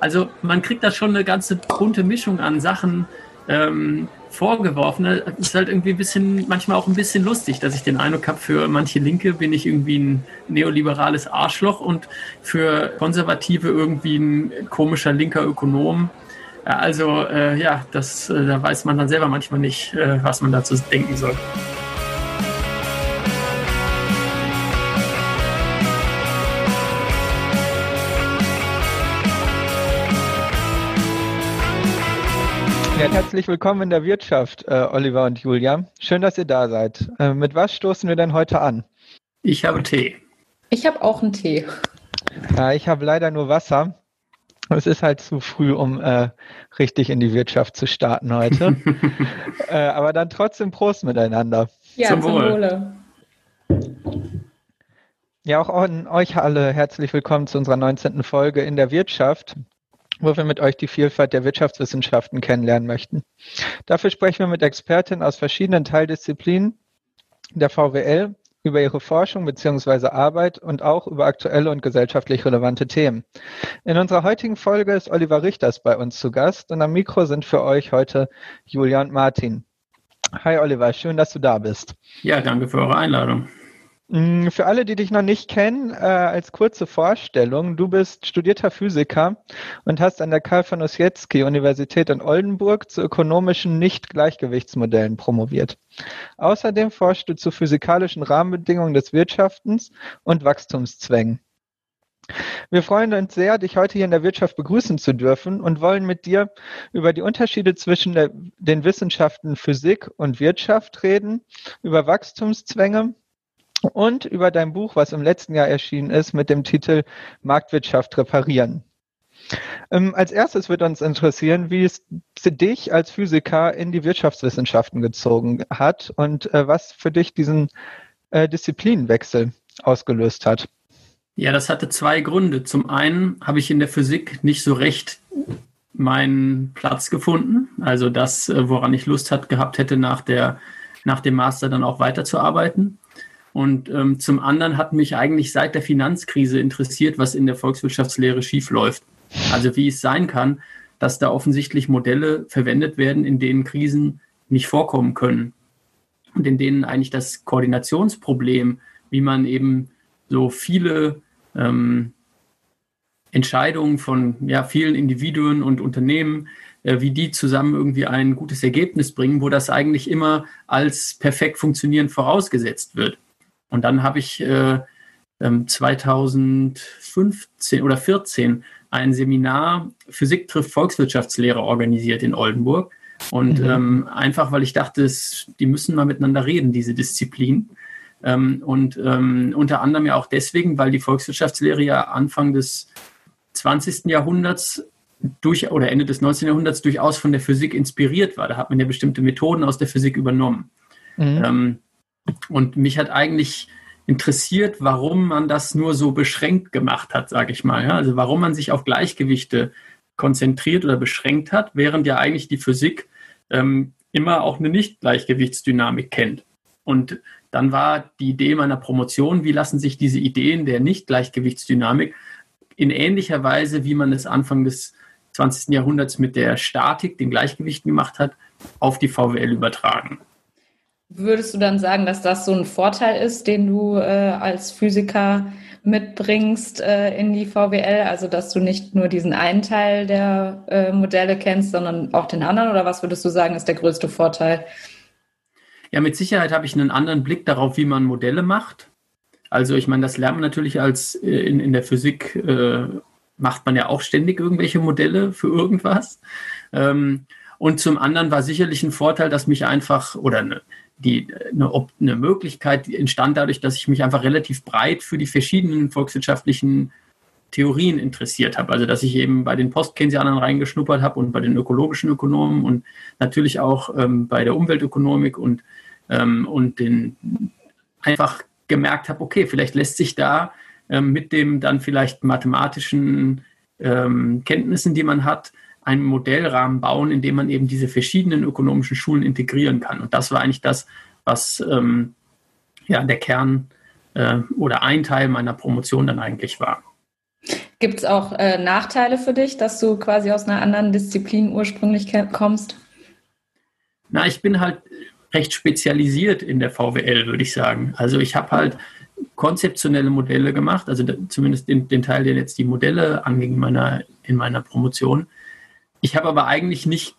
Also man kriegt da schon eine ganze bunte Mischung an Sachen ähm, vorgeworfen. Das ist halt irgendwie ein bisschen, manchmal auch ein bisschen lustig, dass ich den Eindruck habe, für manche Linke bin ich irgendwie ein neoliberales Arschloch und für Konservative irgendwie ein komischer linker Ökonom. Also äh, ja, das, äh, da weiß man dann selber manchmal nicht, äh, was man dazu denken soll. Ja, herzlich willkommen in der Wirtschaft, äh, Oliver und Julia. Schön, dass ihr da seid. Äh, mit was stoßen wir denn heute an? Ich habe Tee. Ich habe auch einen Tee. Ja, ich habe leider nur Wasser. Es ist halt zu früh, um äh, richtig in die Wirtschaft zu starten heute. Äh, aber dann trotzdem Prost miteinander. Ja, zum, zum Wohle. Ja, auch an euch alle herzlich willkommen zu unserer 19. Folge in der Wirtschaft wo wir mit euch die Vielfalt der Wirtschaftswissenschaften kennenlernen möchten. Dafür sprechen wir mit Expertinnen aus verschiedenen Teildisziplinen der VWL über ihre Forschung bzw. Arbeit und auch über aktuelle und gesellschaftlich relevante Themen. In unserer heutigen Folge ist Oliver Richters bei uns zu Gast und am Mikro sind für euch heute Julia und Martin. Hi Oliver, schön, dass du da bist. Ja, danke für eure Einladung. Mm, für alle, die dich noch nicht kennen, äh, als kurze Vorstellung, du bist studierter Physiker und hast an der Karl von Ossietzky Universität in Oldenburg zu ökonomischen Nicht-Gleichgewichtsmodellen promoviert. Außerdem forschst du zu physikalischen Rahmenbedingungen des Wirtschaftens und Wachstumszwängen. Wir freuen uns sehr, dich heute hier in der Wirtschaft begrüßen zu dürfen und wollen mit dir über die Unterschiede zwischen der, den Wissenschaften Physik und Wirtschaft reden, über Wachstumszwänge und über dein Buch, was im letzten Jahr erschienen ist, mit dem Titel Marktwirtschaft reparieren. Ähm, als erstes wird uns interessieren, wie es dich als Physiker in die Wirtschaftswissenschaften gezogen hat und äh, was für dich diesen äh, Disziplinenwechsel ausgelöst hat. Ja, das hatte zwei Gründe. Zum einen habe ich in der Physik nicht so recht meinen Platz gefunden, also das, äh, woran ich Lust hat, gehabt hätte, nach, der, nach dem Master dann auch weiterzuarbeiten. Und ähm, zum anderen hat mich eigentlich seit der Finanzkrise interessiert, was in der Volkswirtschaftslehre schiefläuft. Also wie es sein kann, dass da offensichtlich Modelle verwendet werden, in denen Krisen nicht vorkommen können. Und in denen eigentlich das Koordinationsproblem, wie man eben so viele ähm, Entscheidungen von ja, vielen Individuen und Unternehmen, äh, wie die zusammen irgendwie ein gutes Ergebnis bringen, wo das eigentlich immer als perfekt funktionierend vorausgesetzt wird. Und dann habe ich äh, 2015 ähm, oder 14 ein Seminar Physik trifft Volkswirtschaftslehre organisiert in Oldenburg. Und mhm. ähm, einfach, weil ich dachte, es, die müssen mal miteinander reden, diese Disziplin. Ähm, und ähm, unter anderem ja auch deswegen, weil die Volkswirtschaftslehre ja Anfang des 20. Jahrhunderts durch oder Ende des 19. Jahrhunderts durchaus von der Physik inspiriert war. Da hat man ja bestimmte Methoden aus der Physik übernommen. Mhm. Und mich hat eigentlich interessiert, warum man das nur so beschränkt gemacht hat, sage ich mal. Ja? Also warum man sich auf Gleichgewichte konzentriert oder beschränkt hat, während ja eigentlich die Physik ähm, immer auch eine Nicht-Gleichgewichtsdynamik kennt. Und dann war die Idee meiner Promotion, wie lassen sich diese Ideen der Nicht-Gleichgewichtsdynamik in ähnlicher Weise, wie man es Anfang des 20. Jahrhunderts mit der Statik, den Gleichgewichten gemacht hat, auf die VWL übertragen. Würdest du dann sagen, dass das so ein Vorteil ist, den du äh, als Physiker mitbringst äh, in die VWL? Also, dass du nicht nur diesen einen Teil der äh, Modelle kennst, sondern auch den anderen? Oder was würdest du sagen, ist der größte Vorteil? Ja, mit Sicherheit habe ich einen anderen Blick darauf, wie man Modelle macht. Also, ich meine, das lernt man natürlich als äh, in, in der Physik, äh, macht man ja auch ständig irgendwelche Modelle für irgendwas. Ähm, und zum anderen war sicherlich ein Vorteil, dass mich einfach, oder eine, die, eine, eine Möglichkeit entstand dadurch, dass ich mich einfach relativ breit für die verschiedenen volkswirtschaftlichen Theorien interessiert habe. Also dass ich eben bei den Post-Keynesianern reingeschnuppert habe und bei den ökologischen Ökonomen und natürlich auch ähm, bei der Umweltökonomik und, ähm, und den einfach gemerkt habe, okay, vielleicht lässt sich da ähm, mit dem dann vielleicht mathematischen ähm, Kenntnissen, die man hat, einen Modellrahmen bauen, in dem man eben diese verschiedenen ökonomischen Schulen integrieren kann. Und das war eigentlich das, was ähm, ja der Kern äh, oder ein Teil meiner Promotion dann eigentlich war. Gibt es auch äh, Nachteile für dich, dass du quasi aus einer anderen Disziplin ursprünglich kommst? Na, ich bin halt recht spezialisiert in der VWL, würde ich sagen. Also ich habe halt konzeptionelle Modelle gemacht, also zumindest den, den, Teil, der jetzt die Modelle anging in meiner, in meiner Promotion. Ich habe aber eigentlich nicht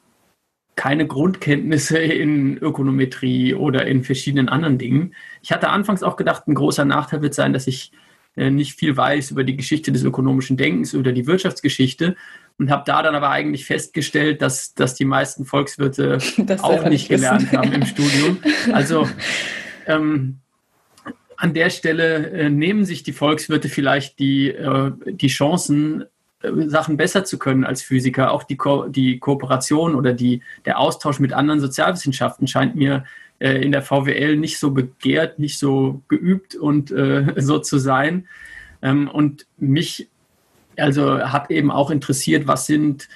keine Grundkenntnisse in Ökonometrie oder in verschiedenen anderen Dingen. Ich hatte anfangs auch gedacht, ein großer Nachteil wird sein, dass ich äh, nicht viel weiß über die Geschichte des ökonomischen Denkens oder die Wirtschaftsgeschichte und habe da dann aber eigentlich festgestellt, dass, dass die meisten Volkswirte auch nicht gelernt haben im Studium. Also ähm, an der Stelle äh, nehmen sich die Volkswirte vielleicht die, äh, die Chancen, Sachen besser zu können als Physiker. Auch die, Ko die Kooperation oder die, der Austausch mit anderen Sozialwissenschaften scheint mir äh, in der VWL nicht so begehrt, nicht so geübt und äh, so zu sein. Ähm, und mich also hat eben auch interessiert, was sind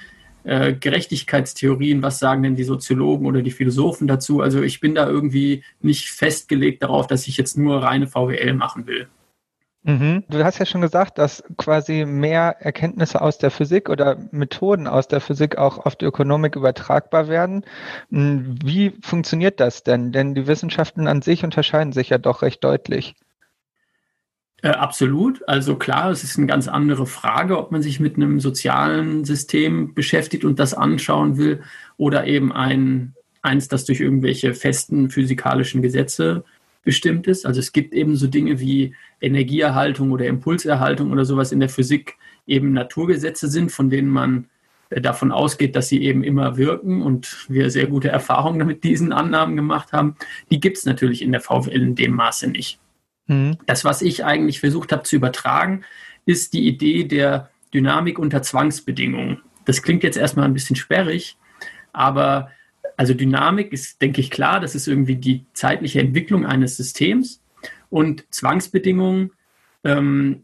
äh, Gerechtigkeitstheorien, was sagen denn die Soziologen oder die Philosophen dazu? Also ich bin da irgendwie nicht festgelegt darauf, dass ich jetzt nur reine VWL machen will. Mhm. Du hast ja schon gesagt, dass quasi mehr Erkenntnisse aus der Physik oder Methoden aus der Physik auch auf die Ökonomik übertragbar werden. Hm, wie funktioniert das denn? Denn die Wissenschaften an sich unterscheiden sich ja doch recht deutlich. Äh, absolut. Also klar, es ist eine ganz andere Frage, ob man sich mit einem sozialen System beschäftigt und das anschauen will oder eben ein, eins, das durch irgendwelche festen physikalischen Gesetze bestimmt ist. Also es gibt eben so Dinge wie Energieerhaltung oder Impulserhaltung oder sowas in der Physik eben Naturgesetze sind, von denen man äh, davon ausgeht, dass sie eben immer wirken und wir sehr gute Erfahrungen mit diesen Annahmen gemacht haben. Die gibt es natürlich in der VWL in dem Maße nicht. Mhm. Das, was ich eigentlich versucht habe zu übertragen, ist die Idee der Dynamik unter Zwangsbedingungen. Das klingt jetzt erstmal ein bisschen sperrig, aber also Dynamik ist, denke ich, klar, das ist irgendwie die zeitliche Entwicklung eines Systems und Zwangsbedingungen ähm,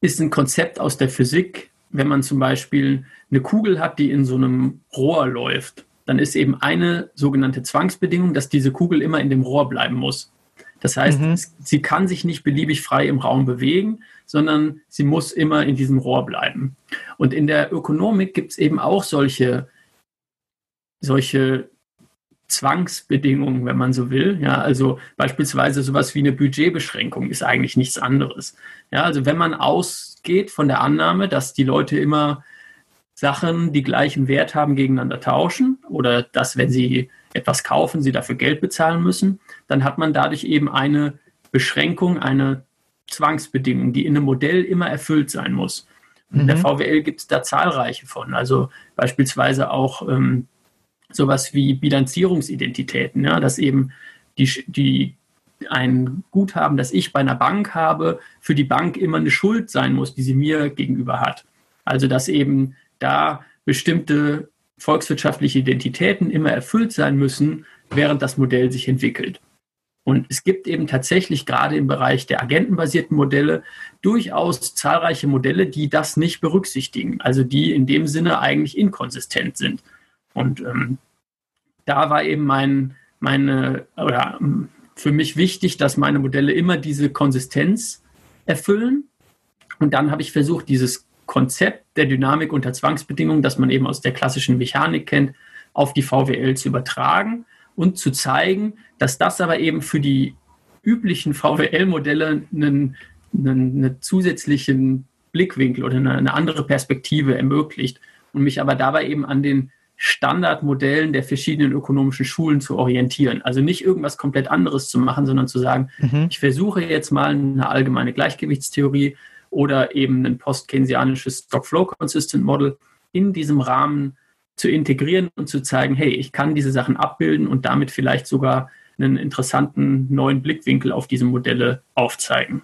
ist ein Konzept aus der Physik. Wenn man zum Beispiel eine Kugel hat, die in so einem Rohr läuft, dann ist eben eine sogenannte Zwangsbedingung, dass diese Kugel immer in dem Rohr bleiben muss. Das heißt, mhm. sie kann sich nicht beliebig frei im Raum bewegen, sondern sie muss immer in diesem Rohr bleiben. Und in der Ökonomik gibt es eben auch solche, solche Zwangsbedingungen, wenn man so will. Ja, also beispielsweise sowas wie eine Budgetbeschränkung ist eigentlich nichts anderes. Ja, also wenn man ausgeht von der Annahme, dass die Leute immer Sachen, die gleichen Wert haben, gegeneinander tauschen oder dass, wenn sie etwas kaufen, sie dafür Geld bezahlen müssen, dann hat man dadurch eben eine Beschränkung, eine Zwangsbedingung, die in einem Modell immer erfüllt sein muss. Mhm. in der. VWL gibt es da zahlreiche von. Also beispielsweise auch ähm, sowas wie Bilanzierungsidentitäten, ja, dass eben die, die ein Guthaben, das ich bei einer Bank habe, für die Bank immer eine Schuld sein muss, die sie mir gegenüber hat. Also dass eben da bestimmte volkswirtschaftliche Identitäten immer erfüllt sein müssen, während das Modell sich entwickelt. Und es gibt eben tatsächlich gerade im Bereich der agentenbasierten Modelle durchaus zahlreiche Modelle, die das nicht berücksichtigen, also die in dem Sinne eigentlich inkonsistent sind. Und ähm, da war eben mein, meine, oder ähm, für mich wichtig, dass meine Modelle immer diese Konsistenz erfüllen. Und dann habe ich versucht, dieses Konzept der Dynamik unter Zwangsbedingungen, das man eben aus der klassischen Mechanik kennt, auf die VWL zu übertragen und zu zeigen, dass das aber eben für die üblichen VWL-Modelle einen, einen, einen, zusätzlichen Blickwinkel oder eine, eine andere Perspektive ermöglicht und mich aber dabei eben an den Standardmodellen der verschiedenen ökonomischen Schulen zu orientieren. Also nicht irgendwas komplett anderes zu machen, sondern zu sagen, mhm. ich versuche jetzt mal eine allgemeine Gleichgewichtstheorie oder eben ein post-keynesianisches Stock-Flow-Consistent Model in diesem Rahmen zu integrieren und zu zeigen, hey, ich kann diese Sachen abbilden und damit vielleicht sogar einen interessanten neuen Blickwinkel auf diese Modelle aufzeigen.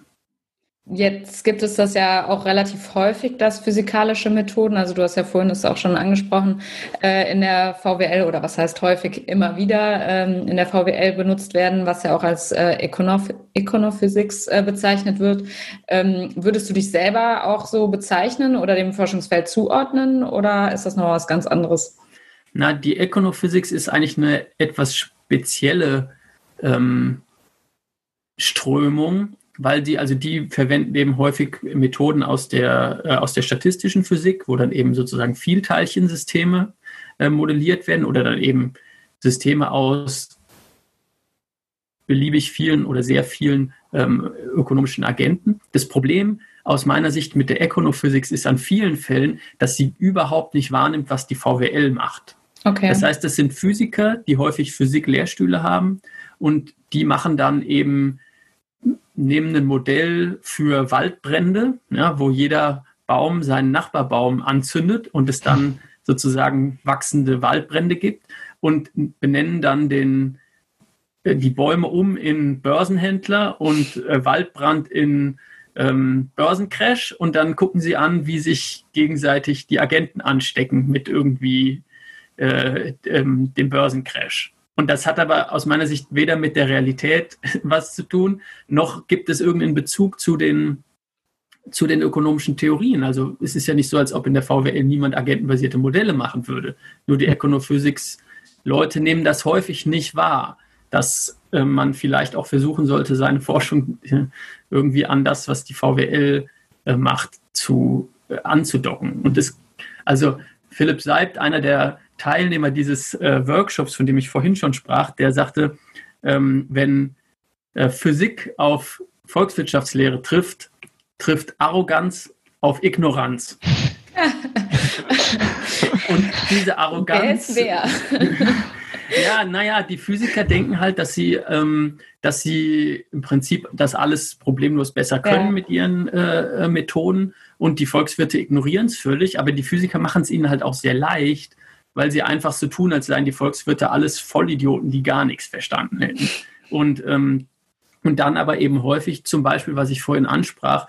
Jetzt gibt es das ja auch relativ häufig, dass physikalische Methoden, also du hast ja vorhin das auch schon angesprochen, äh, in der VWL oder was heißt häufig immer wieder ähm, in der VWL benutzt werden, was ja auch als äh, Econophysics äh, bezeichnet wird. Ähm, würdest du dich selber auch so bezeichnen oder dem Forschungsfeld zuordnen oder ist das noch was ganz anderes? Na, die Econophysics ist eigentlich eine etwas spezielle ähm, Strömung weil die, also die verwenden eben häufig Methoden aus der, äh, aus der statistischen Physik, wo dann eben sozusagen Vielteilchensysteme äh, modelliert werden oder dann eben Systeme aus beliebig vielen oder sehr vielen ähm, ökonomischen Agenten. Das Problem aus meiner Sicht mit der Econophysik ist an vielen Fällen, dass sie überhaupt nicht wahrnimmt, was die VWL macht. Okay. Das heißt, das sind Physiker, die häufig Physik-Lehrstühle haben und die machen dann eben, nehmen ein Modell für Waldbrände, ja, wo jeder Baum seinen Nachbarbaum anzündet und es dann sozusagen wachsende Waldbrände gibt und benennen dann den, äh, die Bäume um in Börsenhändler und äh, Waldbrand in ähm, Börsencrash und dann gucken sie an, wie sich gegenseitig die Agenten anstecken mit irgendwie äh, ähm, dem Börsencrash. Und das hat aber aus meiner Sicht weder mit der Realität was zu tun, noch gibt es irgendeinen Bezug zu den, zu den ökonomischen Theorien. Also es ist ja nicht so, als ob in der VWL niemand agentenbasierte Modelle machen würde. Nur die Econophysics-Leute nehmen das häufig nicht wahr, dass äh, man vielleicht auch versuchen sollte, seine Forschung äh, irgendwie an das, was die VWL äh, macht, zu äh, anzudocken. Und das, also Philipp Seibt, einer der Teilnehmer dieses äh, Workshops, von dem ich vorhin schon sprach, der sagte, ähm, wenn äh, Physik auf Volkswirtschaftslehre trifft, trifft Arroganz auf Ignoranz. Und diese Arroganz. Wer ist wer? ja, naja, die Physiker denken halt, dass sie, ähm, dass sie im Prinzip das alles problemlos besser können ja. mit ihren äh, äh Methoden und die Volkswirte ignorieren es völlig, aber die Physiker machen es ihnen halt auch sehr leicht, weil sie einfach so tun, als seien die Volkswirte alles Vollidioten, die gar nichts verstanden hätten. Und, ähm, und dann aber eben häufig, zum Beispiel, was ich vorhin ansprach,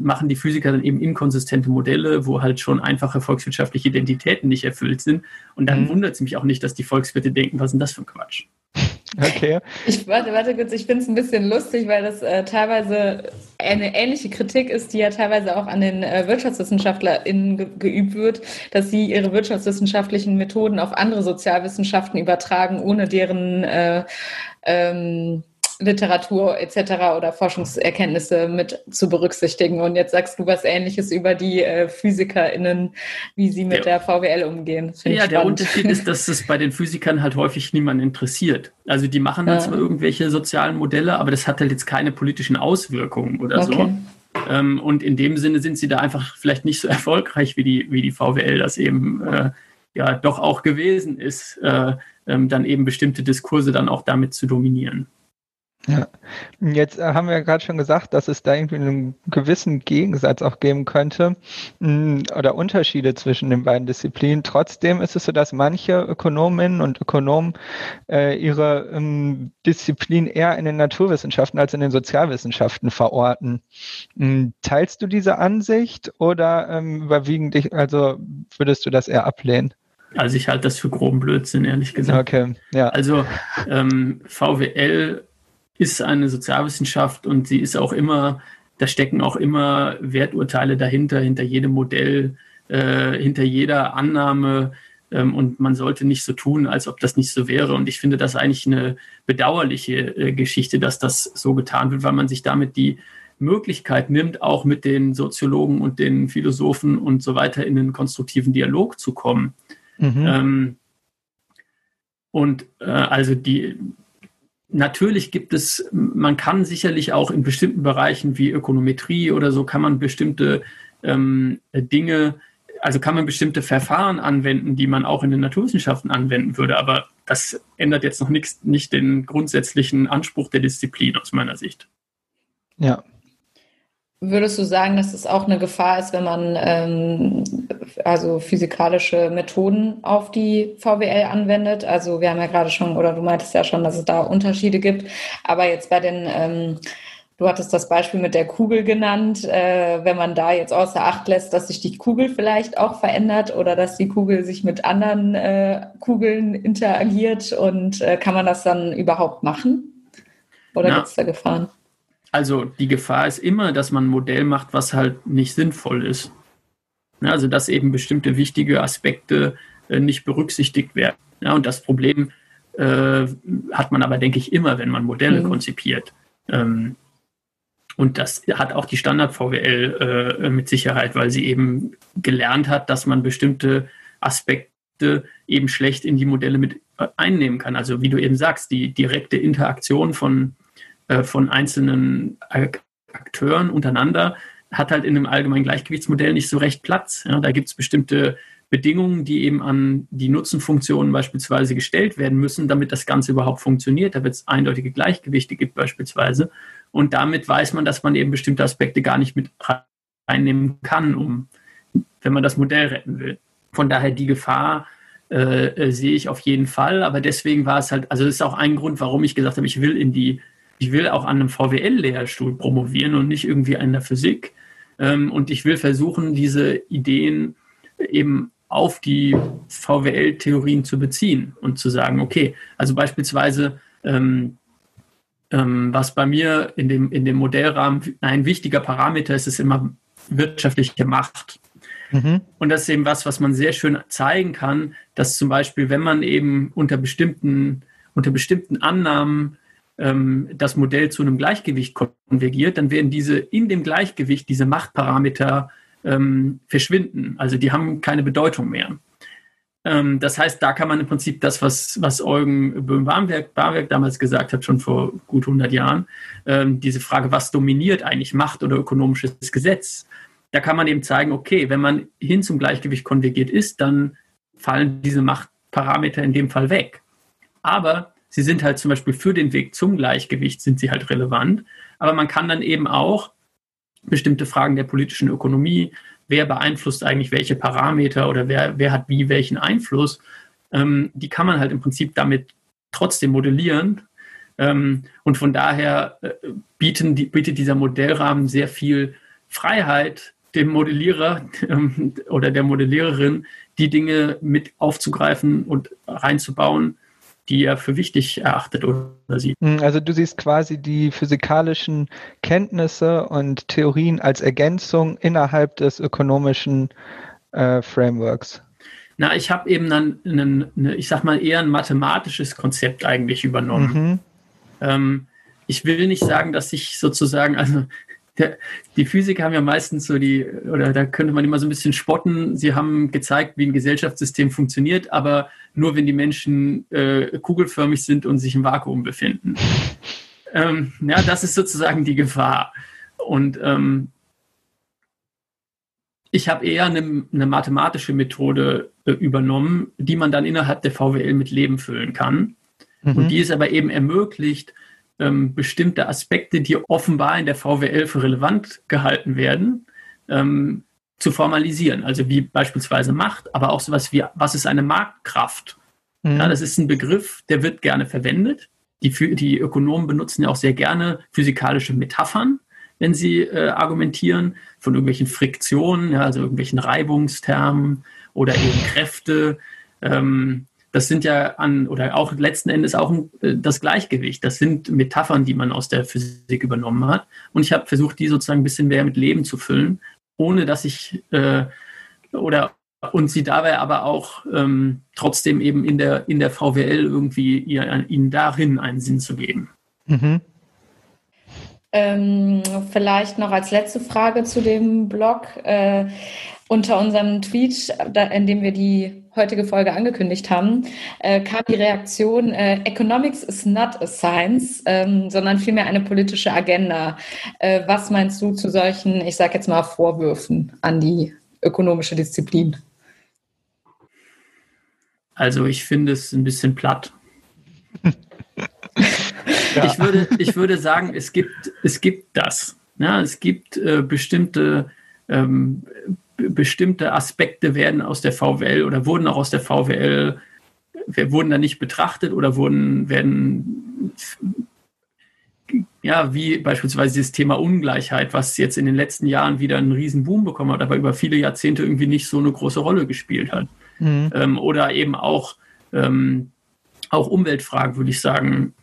machen die Physiker dann eben inkonsistente Modelle, wo halt schon einfache volkswirtschaftliche Identitäten nicht erfüllt sind. Und dann mhm. wundert es mich auch nicht, dass die Volkswirte denken, was ist denn das für ein Quatsch? Okay. Ich warte, warte kurz, ich finde es ein bisschen lustig, weil das äh, teilweise eine ähnliche Kritik ist, die ja teilweise auch an den äh, WirtschaftswissenschaftlerInnen ge geübt wird, dass sie ihre wirtschaftswissenschaftlichen Methoden auf andere Sozialwissenschaften übertragen, ohne deren äh, ähm, Literatur etc. oder Forschungserkenntnisse mit zu berücksichtigen. Und jetzt sagst du was Ähnliches über die äh, PhysikerInnen, wie sie mit ja. der VWL umgehen. Ja, der Unterschied ist, dass es bei den Physikern halt häufig niemand interessiert. Also die machen dann ja. zwar irgendwelche sozialen Modelle, aber das hat halt jetzt keine politischen Auswirkungen oder okay. so. Ähm, und in dem Sinne sind sie da einfach vielleicht nicht so erfolgreich, wie die, wie die VWL das eben äh, ja doch auch gewesen ist, äh, ähm, dann eben bestimmte Diskurse dann auch damit zu dominieren. Ja, jetzt äh, haben wir ja gerade schon gesagt, dass es da irgendwie einen gewissen Gegensatz auch geben könnte mm, oder Unterschiede zwischen den beiden Disziplinen. Trotzdem ist es so, dass manche Ökonominnen und Ökonomen äh, ihre ähm, Disziplin eher in den Naturwissenschaften als in den Sozialwissenschaften verorten. Mm, teilst du diese Ansicht oder ähm, überwiegend dich, also würdest du das eher ablehnen? Also ich halte das für groben Blödsinn, ehrlich gesagt. Okay, ja. Also ähm, VWL ist eine Sozialwissenschaft und sie ist auch immer, da stecken auch immer Werturteile dahinter, hinter jedem Modell, äh, hinter jeder Annahme. Ähm, und man sollte nicht so tun, als ob das nicht so wäre. Und ich finde das eigentlich eine bedauerliche äh, Geschichte, dass das so getan wird, weil man sich damit die Möglichkeit nimmt, auch mit den Soziologen und den Philosophen und so weiter in einen konstruktiven Dialog zu kommen. Mhm. Ähm, und äh, also die, Natürlich gibt es, man kann sicherlich auch in bestimmten Bereichen wie Ökonometrie oder so, kann man bestimmte ähm, Dinge, also kann man bestimmte Verfahren anwenden, die man auch in den Naturwissenschaften anwenden würde. Aber das ändert jetzt noch nichts, nicht den grundsätzlichen Anspruch der Disziplin aus meiner Sicht. Ja, Würdest du sagen, dass es auch eine Gefahr ist, wenn man ähm, also physikalische Methoden auf die VWL anwendet? Also wir haben ja gerade schon, oder du meintest ja schon, dass es da Unterschiede gibt. Aber jetzt bei den, ähm, du hattest das Beispiel mit der Kugel genannt, äh, wenn man da jetzt außer Acht lässt, dass sich die Kugel vielleicht auch verändert oder dass die Kugel sich mit anderen äh, Kugeln interagiert und äh, kann man das dann überhaupt machen? Oder gibt es da Gefahren? Also die Gefahr ist immer, dass man ein Modell macht, was halt nicht sinnvoll ist. Ja, also dass eben bestimmte wichtige Aspekte äh, nicht berücksichtigt werden. Ja, und das Problem äh, hat man aber, denke ich, immer, wenn man Modelle mhm. konzipiert. Ähm, Und das hat auch die Standard-VWL äh, mit Sicherheit, weil sie eben gelernt hat, dass man bestimmte Aspekte eben schlecht in die Modelle mit äh, einnehmen kann. Also wie du eben sagst, die direkte Interaktion von, äh, von einzelnen Akteuren untereinander hat halt in einem allgemeinen Gleichgewichtsmodell nicht so recht Platz. Ja, da gibt es bestimmte Bedingungen, die eben an die Nutzenfunktionen beispielsweise gestellt werden müssen, damit das Ganze überhaupt funktioniert. Da wird es eindeutige Gleichgewichte gibt beispielsweise. Und damit weiß man, dass man eben bestimmte Aspekte gar nicht mit reinnehmen kann, um, wenn man das Modell retten will. Von daher die Gefahr äh, äh sehe ich auf jeden Fall. Aber deswegen war es halt, also das ist auch ein Grund, warum ich gesagt habe, ich will in die, ich will auch an einem VWL-Lehrstuhl promovieren und nicht irgendwie an der Physik. Ähm, und ich will versuchen, diese Ideen eben auf die VWL-Theorien zu beziehen und zu sagen, okay, also beispielsweise ähm, ähm, was bei mir in dem, in dem Modellrahmen ein wichtiger Parameter ist, ist immer wirtschaftliche Macht. Mhm. Und das ist eben was, was man sehr schön zeigen kann, dass zum Beispiel, wenn man eben unter bestimmten, unter bestimmten Annahmen ähm, das Modell zu einem Gleichgewicht konvergiert, dann werden diese in dem Gleichgewicht, diese Machtparameter ähm, verschwinden. Also die haben keine Bedeutung mehr. Ähm, das heißt, da kann man im Prinzip das, was, was Eugen Böhm-Barwerk damals gesagt hat, schon vor gut 100 Jahren, ähm, diese Frage, was dominiert eigentlich Macht oder ökonomisches Gesetz, da kann man eben zeigen, okay, wenn man hin zum Gleichgewicht konvergiert ist, dann fallen diese Machtparameter in dem Fall weg. Aber sie sind halt zum Beispiel für den Weg zum Gleichgewicht sind sie halt relevant. Aber man kann dann eben auch bestimmte Fragen der politischen Ökonomie, wer beeinflusst eigentlich welche Parameter oder wer, wer hat wie welchen Einfluss, ähm, die kann man halt im Prinzip damit trotzdem modellieren. Ähm, und von daher äh, bieten die, bietet dieser Modellrahmen sehr viel Freiheit dem Modellierer ähm, oder der Modelliererin, die Dinge mit aufzugreifen und reinzubauen, die er für wichtig erachtet oder sieht. Hm, also du siehst quasi die physikalischen Kenntnisse und Theorien als Ergänzung innerhalb des ökonomischen äh, Frameworks. Na, ich habe eben dann, einen, eine, ich sag mal, eher ein mathematisches Konzept eigentlich übernommen. Mhm. Ähm, ich will nicht sagen, dass ich sozusagen, also der, die Physiker haben ja meistens so die, oder da könnte man immer so ein bisschen spotten, sie haben gezeigt, wie ein Gesellschaftssystem funktioniert, aber nur wenn die Menschen äh, kugelförmig sind und sich im Vakuum befinden. Ähm, ja, das ist sozusagen die Gefahr. Und ähm, ich habe eher eine, eine, mathematische Methode äh, übernommen, die man dann innerhalb der VWL mit Leben füllen kann. Mhm. Und die es aber eben ermöglicht, ähm, bestimmte Aspekte, die offenbar in der VWL für relevant gehalten werden, ähm, zu formalisieren. Also wie beispielsweise Macht, aber auch sowas wie, was ist eine Marktkraft? Mhm. Ja, das ist ein Begriff, der wird gerne verwendet. Die, die Ökonomen benutzen ja auch sehr gerne physikalische Metaphern, wenn sie äh, argumentieren, von irgendwelchen Friktionen, ja, also irgendwelchen Reibungstermen oder eben Kräfte. Ähm, das sind ja an, oder auch letzten Endes auch äh, das Gleichgewicht. Das sind Metaphern, die man aus der Physik übernommen hat. Und ich habe versucht, die sozusagen ein bisschen mehr mit Leben zu füllen, ohne dass ich äh, oder und sie dabei aber auch ähm, trotzdem eben in der, in der VWL irgendwie ihr, ihnen darin einen Sinn zu geben. Mhm. Ähm, vielleicht noch als letzte Frage zu dem Blog. Äh, unter unserem Tweet, in dem wir die heutige Folge angekündigt haben, äh, kam die Reaktion, äh, Economics is not a science, ähm, sondern vielmehr eine politische Agenda. Äh, was meinst du zu solchen, ich sage jetzt mal, Vorwürfen an die ökonomische Disziplin? Also ich finde es ein bisschen platt. ja. ich, würde, ich würde sagen, es gibt, es gibt das. Ja, es gibt äh, bestimmte ähm, bestimmte Aspekte werden aus der VWL oder wurden auch aus der VWL, wurden da nicht betrachtet oder wurden, werden, ja, wie beispielsweise dieses Thema Ungleichheit, was jetzt in den letzten Jahren wieder einen riesen Boom bekommen hat, aber über viele Jahrzehnte irgendwie nicht so eine große Rolle gespielt hat. Mhm. Ähm, oder eben auch, ähm, auch Umweltfragen, würde ich sagen,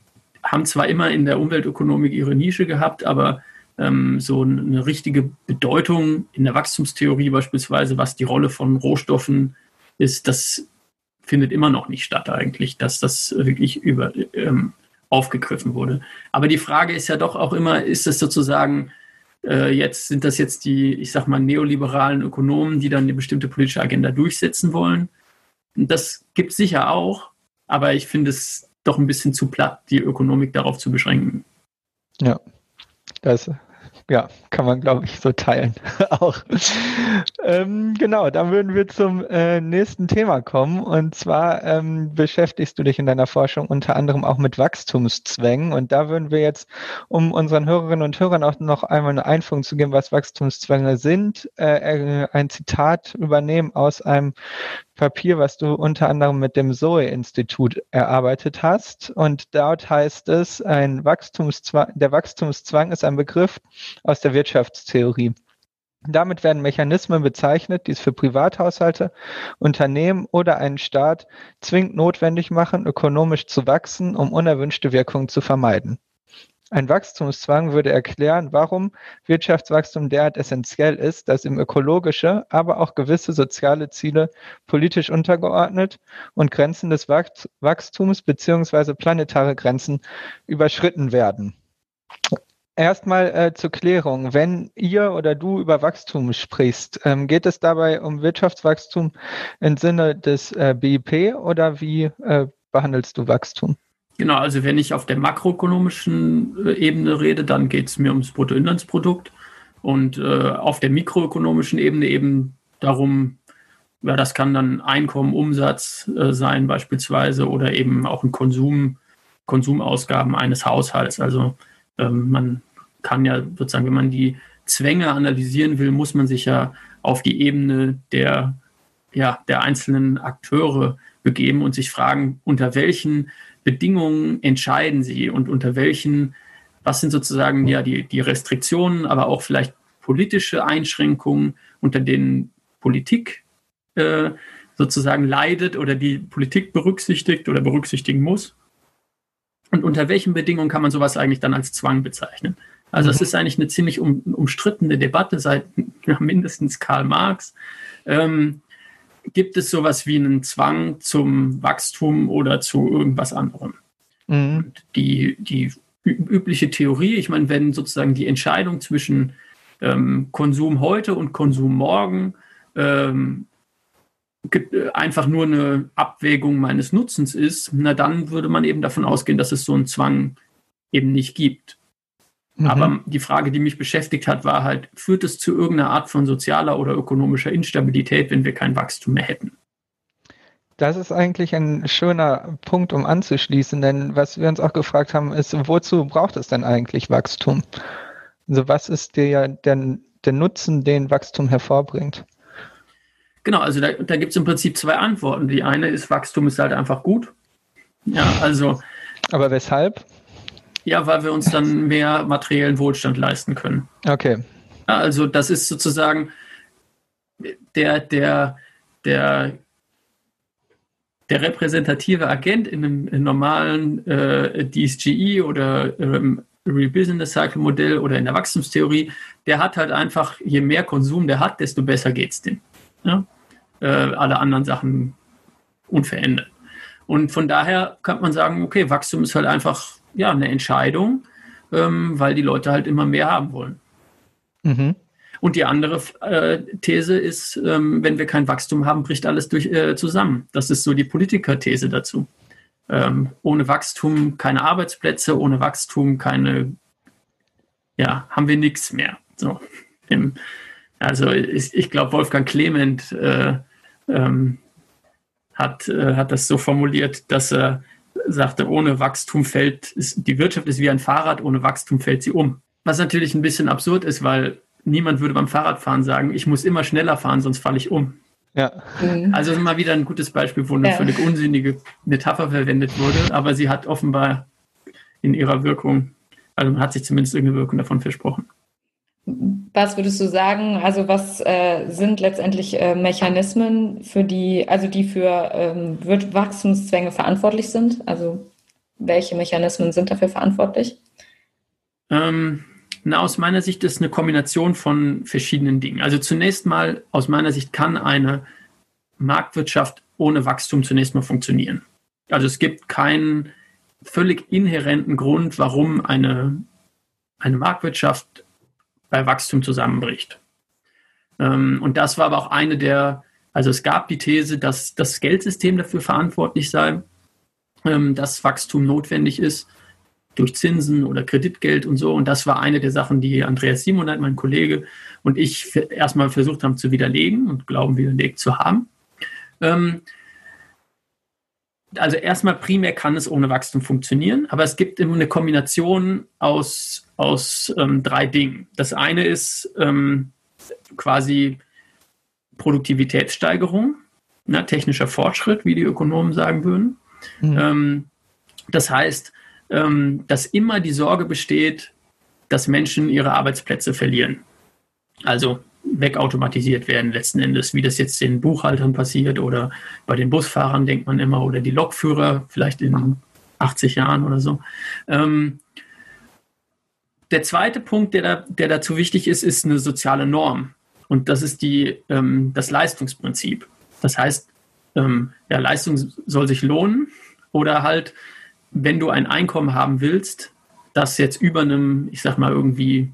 haben zwar immer in der Umweltökonomik ihre Nische gehabt, aber ähm, so eine richtige Bedeutung in der Wachstumstheorie beispielsweise, was die Rolle von Rohstoffen ist, das findet immer noch nicht statt eigentlich, dass das wirklich über, ähm, aufgegriffen wurde. Aber die Frage ist ja doch auch immer, ist es sozusagen äh, jetzt sind das jetzt die, ich sag mal, neoliberalen Ökonomen, die dann eine bestimmte politische Agenda durchsetzen wollen. Das gibt es sicher auch, aber ich finde es doch ein bisschen zu platt, die Ökonomik darauf zu beschränken. Ja, das ja, kann man, glaube ich, so teilen. auch. Ähm, genau, dann würden wir zum äh, nächsten Thema kommen. Und zwar ähm, beschäftigst du dich in deiner Forschung unter anderem auch mit Wachstumszwängen. Und da würden wir jetzt, um unseren Hörerinnen und Hörern auch noch einmal eine Einführung zu geben, was Wachstumszwänge sind, äh, äh ein Zitat übernehmen aus einem Papier, was du unter anderem mit dem Zoe-Institut erarbeitet hast. Und dort heißt es, ein Wachstumszwang, der Wachstumszwang ist ein Begriff aus der Wirtschaftstheorie. Damit werden Mechanismen bezeichnet, die es für Privathaushalte, Unternehmen oder einen Staat zwingend notwendig machen, ökonomisch zu wachsen, um unerwünschte Wirkungen zu vermeiden. Ein Wachstumszwang würde erklären, warum Wirtschaftswachstum derart essentiell ist, dass ihm ökologische, aber auch gewisse soziale Ziele politisch untergeordnet und Grenzen des Wachstums bzw. planetare Grenzen überschritten werden. Erstmal äh, zur Klärung. Wenn ihr oder du über Wachstum sprichst, ähm, geht es dabei um Wirtschaftswachstum im Sinne des äh, BIP oder wie äh, behandelst du Wachstum? Genau, also wenn ich auf der makroökonomischen äh, Ebene rede, dann geht es mir ums Bruttoinlandsprodukt und äh, auf der mikroökonomischen Ebene eben darum, ja, das kann dann Einkommen, Umsatz äh, sein beispielsweise oder eben auch ein Konsum, Konsumausgaben eines Haushalts. Also ähm, man kann ja sozusagen, wenn man die Zwänge analysieren will, muss man sich ja auf die Ebene der, ja, der einzelnen Akteure begeben und sich fragen, unter welchen Bedingungen entscheiden sie und unter welchen, was sind sozusagen ja die, die Restriktionen, aber auch vielleicht politische Einschränkungen, unter denen Politik äh, sozusagen leidet oder die Politik berücksichtigt oder berücksichtigen muss. Und unter welchen Bedingungen kann man sowas eigentlich dann als Zwang bezeichnen? Also es mhm. ist eigentlich eine ziemlich um, umstrittene Debatte seit ja, mindestens Karl Marx. Ähm, gibt es sowas wie einen Zwang zum Wachstum oder zu irgendwas anderem. Mhm. Die, die übliche Theorie, ich meine, wenn sozusagen die Entscheidung zwischen ähm, Konsum heute und Konsum morgen ähm, äh, einfach nur eine Abwägung meines Nutzens ist, na dann würde man eben davon ausgehen, dass es so einen Zwang eben nicht gibt. Mhm. Aber die Frage, die mich beschäftigt hat, war halt, führt es zu irgendeiner Art von sozialer oder ökonomischer Instabilität, wenn wir kein Wachstum mehr hätten? Das ist eigentlich ein schöner Punkt, um anzuschließen, denn was wir uns auch gefragt haben, ist, wozu braucht es denn eigentlich Wachstum? Also was ist der, der, der Nutzen, den Wachstum hervorbringt? Genau, also da, da gibt es im Prinzip zwei Antworten. Die eine ist, Wachstum ist halt einfach gut. Ja, also. Aber weshalb? Ja, weil wir uns dann mehr materiellen Wohlstand leisten können. Okay. Also das ist sozusagen der, der, der, der repräsentative Agent in einem, in normalen äh, DSGE oder ähm, Real Business Cycle Modell oder in der Wachstumstheorie, der hat halt einfach, je mehr Konsum der hat, desto besser geht es dem. Ja? Äh, alle anderen Sachen unverändert. Und von daher kann man sagen, okay, Wachstum ist halt einfach ja, eine Entscheidung, ähm, weil die Leute halt immer mehr haben wollen. Mhm. Und die andere äh, These ist, ähm, wenn wir kein Wachstum haben, bricht alles durch, äh, zusammen. Das ist so die Politiker-These dazu. Ähm, ohne Wachstum keine Arbeitsplätze, ohne Wachstum keine, ja, haben wir nichts mehr. So, im, also ich, ich glaube, Wolfgang Clement äh, ähm, hat, äh, hat das so formuliert, dass er sagte, ohne Wachstum fällt, ist, die Wirtschaft ist wie ein Fahrrad, ohne Wachstum fällt sie um. Was natürlich ein bisschen absurd ist, weil niemand würde beim Fahrradfahren sagen, ich muss immer schneller fahren, sonst falle ich um. Ja. Mhm. Also mal wieder ein gutes Beispiel, wo eine ja. völlig unsinnige Metapher verwendet wurde, aber sie hat offenbar in ihrer Wirkung, also man hat sich zumindest irgendeine Wirkung davon versprochen. Was würdest du sagen? Also was äh, sind letztendlich äh, Mechanismen, für die, also die für ähm, Wachstumszwänge verantwortlich sind? Also welche Mechanismen sind dafür verantwortlich? Ähm, na, aus meiner Sicht ist eine Kombination von verschiedenen Dingen. Also zunächst mal, aus meiner Sicht kann eine Marktwirtschaft ohne Wachstum zunächst mal funktionieren. Also es gibt keinen völlig inhärenten Grund, warum eine, eine Marktwirtschaft bei Wachstum zusammenbricht. Ähm, und das war aber auch eine der, also es gab die These, dass das Geldsystem dafür verantwortlich sei, ähm, dass Wachstum notwendig ist durch Zinsen oder Kreditgeld und so. Und das war eine der Sachen, die Andreas Simoneit, mein Kollege, und ich erstmal versucht haben zu widerlegen und glauben widerlegt zu haben. Ähm, also erstmal primär kann es ohne Wachstum funktionieren, aber es gibt immer eine Kombination aus, aus ähm, drei Dingen. Das eine ist ähm, quasi Produktivitätssteigerung, ne, technischer Fortschritt, wie die Ökonomen sagen würden. Mhm. Ähm, das heißt, ähm, dass immer die Sorge besteht, dass Menschen ihre Arbeitsplätze verlieren. Also wegautomatisiert werden letzten Endes, wie das jetzt den Buchhaltern passiert oder bei den Busfahrern denkt man immer oder die Lokführer vielleicht in 80 Jahren oder so. Ähm, der zweite Punkt, der, da, der dazu wichtig ist, ist eine soziale Norm. Und das ist die, ähm, das Leistungsprinzip. Das heißt, ähm, ja, Leistung soll sich lohnen oder halt wenn du ein Einkommen haben willst, das jetzt über einem, ich sag mal, irgendwie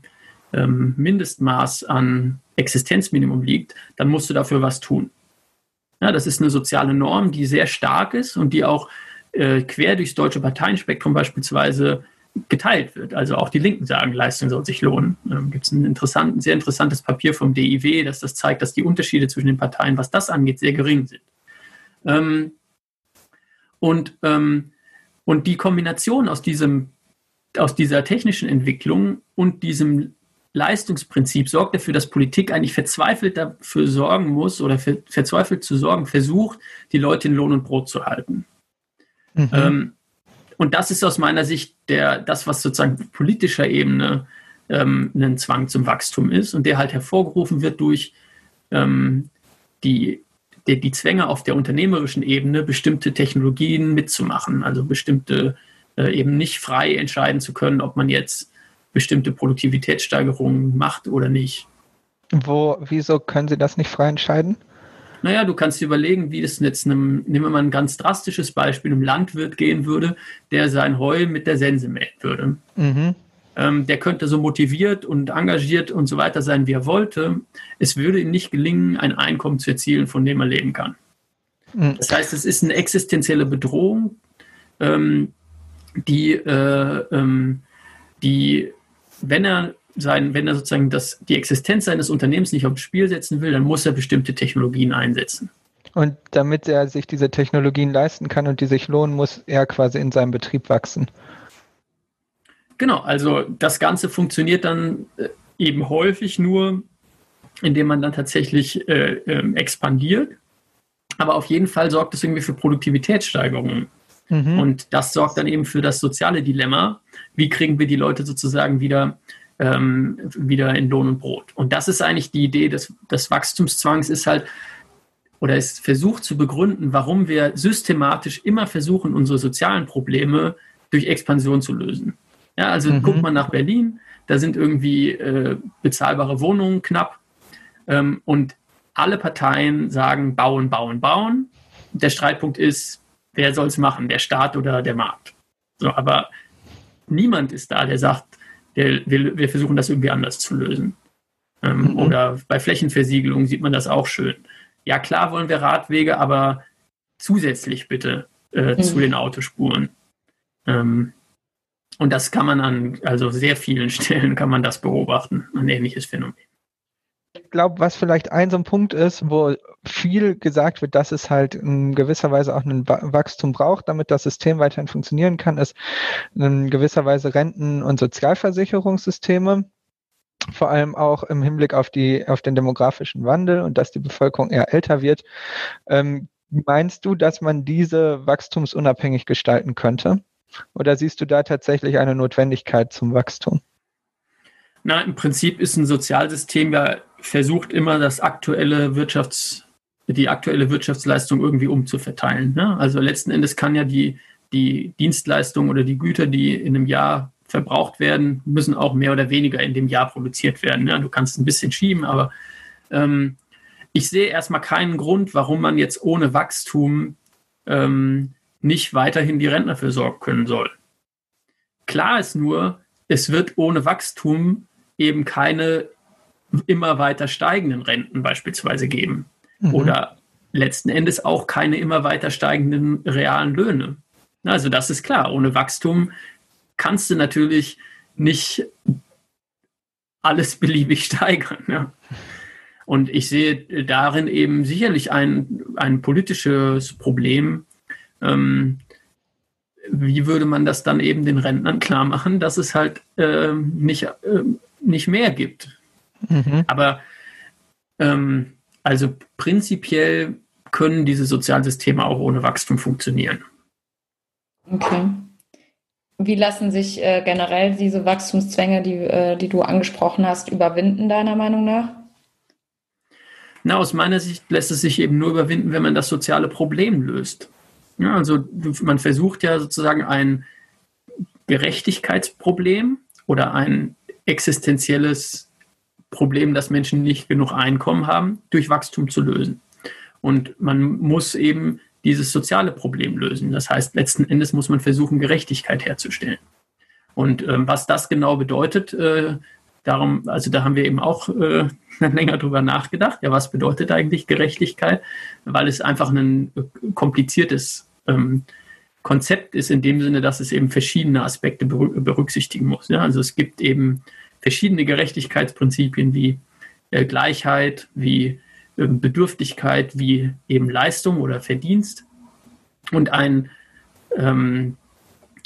ähm, Mindestmaß an Existenzminimum liegt, dann musst du dafür was tun. Ja, das ist eine soziale Norm, die sehr stark ist und die auch äh, quer durchs deutsche Parteienspektrum beispielsweise geteilt wird. Also auch die Linken sagen, Leistung soll sich lohnen. Ähm, Gibt es ein interessant, sehr interessantes Papier vom DIW, das das zeigt, dass die Unterschiede zwischen den Parteien, was das angeht, sehr gering sind. Ähm, und ähm, und die Kombination aus diesem, aus dieser technischen Entwicklung und diesem Leistungsprinzip sorgt dafür, dass Politik eigentlich verzweifelt dafür sorgen muss oder ver verzweifelt zu sorgen versucht, die Leute in Lohn und Brot zu halten. Mhm. Ähm, und das ist aus meiner Sicht der, das, was sozusagen auf politischer Ebene ähm, ein Zwang zum Wachstum ist und der halt hervorgerufen wird durch ähm, die die, die Zwänge auf der unternehmerischen Ebene, bestimmte Technologien mitzumachen, also bestimmte äh, eben nicht frei entscheiden zu können, ob man jetzt bestimmte Produktivitätssteigerungen macht oder nicht. Wo, wieso können Sie das nicht frei entscheiden? Naja, du kannst dir überlegen, wie das jetzt einem, nehmen wir mal ein ganz drastisches Beispiel, einem Landwirt gehen würde, der sein Heu mit der Sense mäht würde. Mhm ähm, der könnte so motiviert und engagiert und so weiter sein, wie er wollte. Es würde ihm nicht gelingen, ein Einkommen zu erzielen, von dem er leben kann. Mhm. Das heißt, es ist eine existenzielle Bedrohung, ähm, die, äh, ähm, die, wenn er sein, wenn er sozusagen das, die Existenz seines Unternehmens nicht aufs Spiel setzen will, dann muss er bestimmte Technologien einsetzen. Und damit er sich diese Technologien leisten kann und die sich lohnen, muss er quasi in seinem Betrieb wachsen. Genau, also das Ganze funktioniert dann äh, eben häufig nur, indem man dann tatsächlich äh, äh, expandiert. Aber auf jeden Fall sorgt es irgendwie für Produktivitätssteigerungen. Mhm. Und das sorgt dann eben für das soziale Dilemma. Wie kriegen wir die Leute sozusagen wieder, ähm, wieder in Lohn und Brot? Und das ist eigentlich die Idee des, des Wachstumszwangs, ist halt, oder ist versucht zu begründen, warum wir systematisch immer versuchen, unsere sozialen Probleme durch Expansion zu lösen. Ja, also mhm. guckt man nach Berlin, da sind irgendwie äh, bezahlbare Wohnungen knapp ähm, und alle Parteien sagen bauen, bauen, bauen. Der Streitpunkt ist, wer soll es machen, der Staat oder der Markt? So, aber niemand ist da, der sagt, der, wir, wir versuchen das irgendwie anders zu lösen. Ähm, mhm. Oder bei Flächenversiegelung sieht man das auch schön. Ja, klar wollen wir Radwege, aber zusätzlich bitte äh, mhm. zu den Autospuren. Ähm, und das kann man an also sehr vielen Stellen kann man das beobachten, ein ähnliches Phänomen. Ich glaube, was vielleicht ein so ein Punkt ist, wo viel gesagt wird, dass es halt in gewisser Weise auch ein Wachstum braucht, damit das System weiterhin funktionieren kann, ist in gewisser Weise Renten- und Sozialversicherungssysteme vor allem auch im Hinblick auf die auf den demografischen Wandel und dass die Bevölkerung eher älter wird. Ähm, meinst du, dass man diese wachstumsunabhängig gestalten könnte? Oder siehst du da tatsächlich eine Notwendigkeit zum Wachstum? Na, im Prinzip ist ein Sozialsystem ja versucht immer das aktuelle Wirtschafts, die aktuelle Wirtschaftsleistung irgendwie umzuverteilen. Ne? Also letzten Endes kann ja die, die Dienstleistung oder die Güter, die in einem Jahr verbraucht werden, müssen auch mehr oder weniger in dem Jahr produziert werden. Ne? Du kannst ein bisschen schieben, aber ähm, ich sehe erstmal keinen Grund, warum man jetzt ohne Wachstum ähm, nicht weiterhin die Rentner für sorgen können soll. Klar ist nur, es wird ohne Wachstum eben keine immer weiter steigenden Renten beispielsweise geben. Mhm. Oder letzten Endes auch keine immer weiter steigenden realen Löhne. Also das ist klar, ohne Wachstum kannst du natürlich nicht alles beliebig steigern. Ja. Und ich sehe darin eben sicherlich ein, ein politisches Problem. Ähm, wie würde man das dann eben den Rentnern klar machen, dass es halt äh, nicht, äh, nicht mehr gibt? Mhm. Aber ähm, also prinzipiell können diese Sozialsysteme auch ohne Wachstum funktionieren. Okay. Wie lassen sich äh, generell diese Wachstumszwänge, die, äh, die du angesprochen hast, überwinden, deiner Meinung nach? Na, aus meiner Sicht lässt es sich eben nur überwinden, wenn man das soziale Problem löst. Ja, also man versucht ja sozusagen ein Gerechtigkeitsproblem oder ein existenzielles Problem, dass Menschen nicht genug Einkommen haben, durch Wachstum zu lösen. Und man muss eben dieses soziale Problem lösen. Das heißt, letzten Endes muss man versuchen, Gerechtigkeit herzustellen. Und ähm, was das genau bedeutet, äh, darum, also da haben wir eben auch äh, länger drüber nachgedacht. Ja, was bedeutet eigentlich Gerechtigkeit? Weil es einfach ein äh, kompliziertes ähm, Konzept ist in dem Sinne, dass es eben verschiedene Aspekte berücksichtigen muss. Ja? Also es gibt eben verschiedene Gerechtigkeitsprinzipien wie äh, Gleichheit, wie äh, Bedürftigkeit, wie eben Leistung oder Verdienst. Und ein, ähm,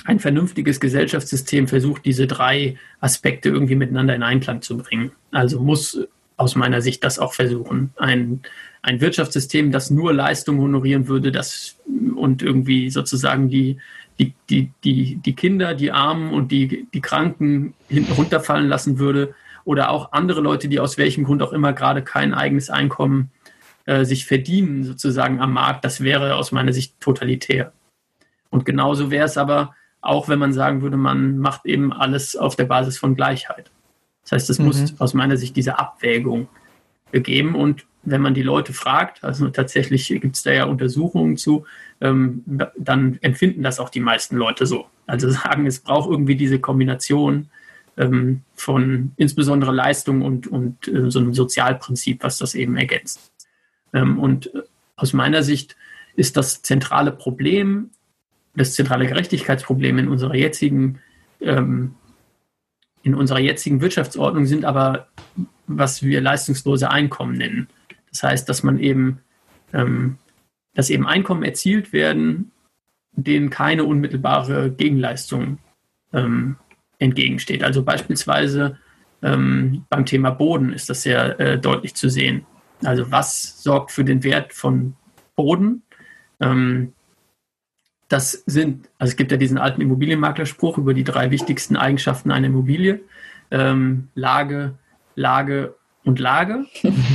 ein vernünftiges Gesellschaftssystem versucht, diese drei Aspekte irgendwie miteinander in Einklang zu bringen. Also muss aus meiner Sicht das auch versuchen. Ein, ein Wirtschaftssystem, das nur Leistung honorieren würde, das und irgendwie sozusagen die, die, die, die, die Kinder, die Armen und die, die Kranken hinten runterfallen lassen würde, oder auch andere Leute, die aus welchem Grund auch immer gerade kein eigenes Einkommen äh, sich verdienen, sozusagen am Markt, das wäre aus meiner Sicht totalitär. Und genauso wäre es aber auch, wenn man sagen würde, man macht eben alles auf der Basis von Gleichheit. Das heißt, es mhm. muss aus meiner Sicht diese Abwägung geben. Und wenn man die Leute fragt, also tatsächlich gibt es da ja Untersuchungen zu, ähm, dann empfinden das auch die meisten Leute so. Also sagen, es braucht irgendwie diese Kombination ähm, von insbesondere Leistung und, und äh, so einem Sozialprinzip, was das eben ergänzt. Ähm, und äh, aus meiner Sicht ist das zentrale Problem, das zentrale Gerechtigkeitsproblem in unserer jetzigen ähm, in unserer jetzigen Wirtschaftsordnung sind aber, was wir leistungslose Einkommen nennen. Das heißt, dass man eben, ähm, dass eben Einkommen erzielt werden, denen keine unmittelbare Gegenleistung ähm, entgegensteht. Also beispielsweise ähm, beim Thema Boden ist das sehr äh, deutlich zu sehen. Also was sorgt für den Wert von Boden? Ähm, das sind, also es gibt ja diesen alten Immobilienmaklerspruch über die drei wichtigsten Eigenschaften einer Immobilie. Ähm, Lage, Lage und Lage.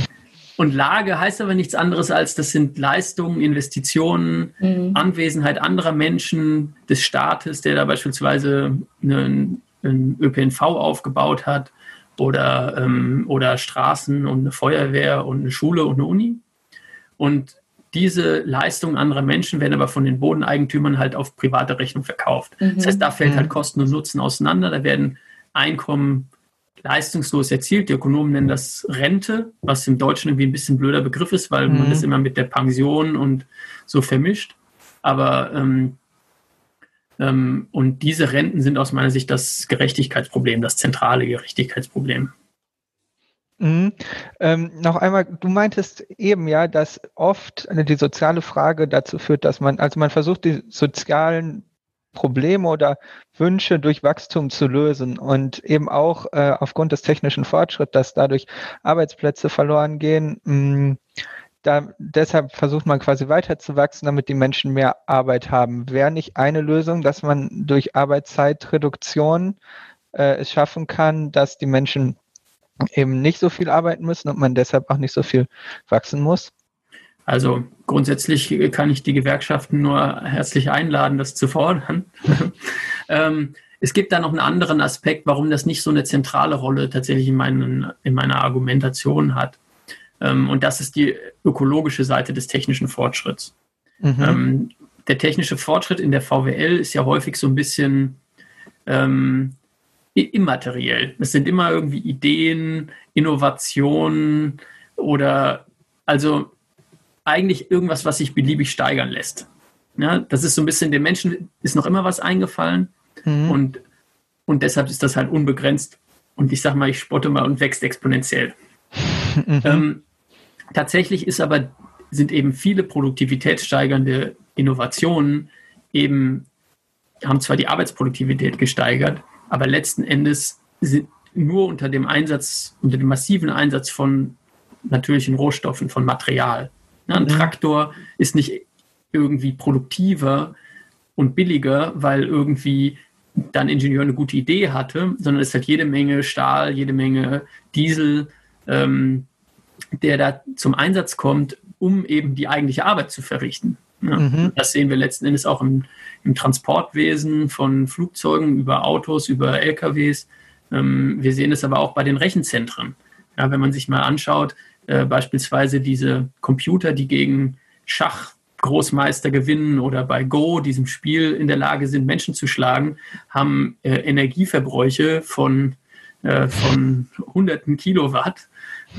Und Lage heißt aber nichts anderes als, das sind Leistungen, Investitionen, mhm. Anwesenheit anderer Menschen, des Staates, der da beispielsweise einen, einen ÖPNV aufgebaut hat oder, ähm, oder Straßen und eine Feuerwehr und eine Schule und eine Uni. Und diese Leistungen anderer Menschen werden aber von den Bodeneigentümern halt auf private Rechnung verkauft. Mhm. Das heißt, da fällt halt mhm. Kosten und Nutzen auseinander. Da werden Einkommen leistungslos erzielt. Die Ökonomen nennen das Rente, was im Deutschen irgendwie ein bisschen blöder Begriff ist, weil mhm. man das immer mit der Pension und so vermischt. Aber ähm, ähm, und diese Renten sind aus meiner Sicht das Gerechtigkeitsproblem, das zentrale Gerechtigkeitsproblem. Mhm. Ähm, noch einmal, du meintest eben ja, dass oft die soziale Frage dazu führt, dass man, also man versucht, die sozialen Probleme oder Wünsche durch Wachstum zu lösen und eben auch äh, aufgrund des technischen Fortschritts, dass dadurch Arbeitsplätze verloren gehen. Mh, mm, da, deshalb versucht man quasi weiter zu wachsen, damit die Menschen mehr Arbeit haben. Wäre nicht eine Lösung, dass man durch Arbeitszeitreduktion äh, es schaffen kann, dass die Menschen eben nicht so viel arbeiten müssen und man deshalb auch nicht so viel wachsen muss? Also grundsätzlich kann ich die Gewerkschaften nur herzlich einladen, das zu fordern. ähm, es gibt da noch einen anderen Aspekt, warum das nicht so eine zentrale Rolle tatsächlich in, meinen, in meiner Argumentation hat. Ähm, und das ist die ökologische Seite des technischen Fortschritts. Mhm. Ähm, der technische Fortschritt in der VWL ist ja häufig so ein bisschen ähm, immateriell. Es sind immer irgendwie Ideen, Innovationen oder also eigentlich irgendwas, was sich beliebig steigern lässt. Ja, das ist so ein bisschen, den Menschen ist noch immer was eingefallen mhm. und, und deshalb ist das halt unbegrenzt. Und ich sage mal, ich spotte mal und wächst exponentiell. Mhm. Ähm, tatsächlich ist aber, sind eben viele produktivitätssteigernde Innovationen eben, haben zwar die Arbeitsproduktivität gesteigert, aber letzten Endes sind nur unter dem Einsatz, unter dem massiven Einsatz von natürlichen Rohstoffen, von Material. Ja, ein mhm. Traktor ist nicht irgendwie produktiver und billiger, weil irgendwie dann Ingenieur eine gute Idee hatte, sondern es hat jede Menge Stahl, jede Menge Diesel, ähm, der da zum Einsatz kommt, um eben die eigentliche Arbeit zu verrichten. Ja, mhm. Das sehen wir letzten Endes auch im, im, Transportwesen von Flugzeugen über Autos, über LKWs. Ähm, wir sehen es aber auch bei den Rechenzentren. Ja, wenn man sich mal anschaut, äh, beispielsweise diese Computer, die gegen Schach Großmeister gewinnen oder bei Go, diesem Spiel, in der Lage sind, Menschen zu schlagen, haben äh, Energieverbräuche von, äh, von hunderten Kilowatt.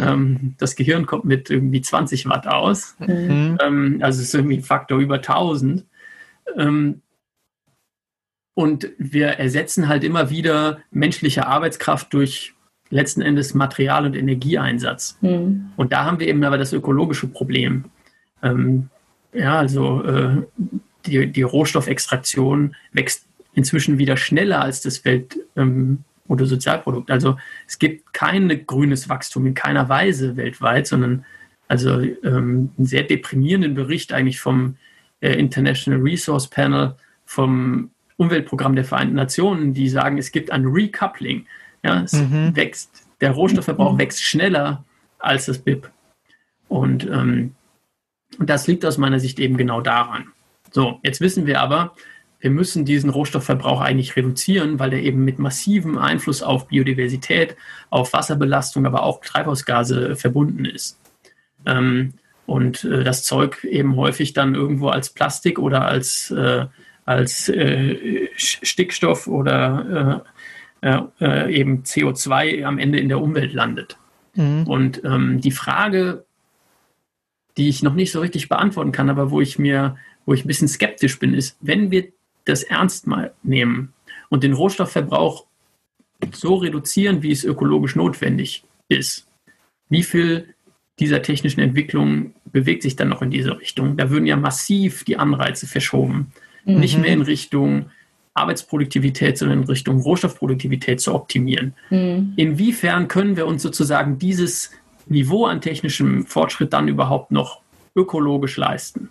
Ähm, das Gehirn kommt mit irgendwie 20 Watt aus. Mhm. Ähm, also es ist irgendwie ein Faktor über 1000. Ähm, und wir ersetzen halt immer wieder menschliche Arbeitskraft durch letzten Endes Material- und Energieeinsatz. Mhm. Und da haben wir eben aber das ökologische Problem. Ähm, ja, also äh, die, die Rohstoffextraktion wächst inzwischen wieder schneller als das Welt- ähm, oder Sozialprodukt. Also es gibt kein grünes Wachstum in keiner Weise weltweit, sondern also ähm, einen sehr deprimierenden Bericht eigentlich vom äh, International Resource Panel, vom Umweltprogramm der Vereinten Nationen, die sagen, es gibt ein Recoupling. Ja, es mhm. wächst, der Rohstoffverbrauch mhm. wächst schneller als das BIP. Und ähm, das liegt aus meiner Sicht eben genau daran. So, jetzt wissen wir aber, wir müssen diesen Rohstoffverbrauch eigentlich reduzieren, weil der eben mit massivem Einfluss auf Biodiversität, auf Wasserbelastung, aber auch Treibhausgase verbunden ist. Ähm, und äh, das Zeug eben häufig dann irgendwo als Plastik oder als, äh, als äh, Stickstoff oder äh, äh, eben CO2 am Ende in der Umwelt landet. Mhm. Und ähm, die Frage, die ich noch nicht so richtig beantworten kann, aber wo ich mir, wo ich ein bisschen skeptisch bin, ist, wenn wir das ernst mal nehmen und den Rohstoffverbrauch so reduzieren, wie es ökologisch notwendig ist, wie viel dieser technischen Entwicklung bewegt sich dann noch in diese Richtung? Da würden ja massiv die Anreize verschoben. Mhm. Nicht mehr in Richtung Arbeitsproduktivität, sondern in Richtung Rohstoffproduktivität zu optimieren. Mhm. Inwiefern können wir uns sozusagen dieses Niveau an technischem Fortschritt dann überhaupt noch ökologisch leisten?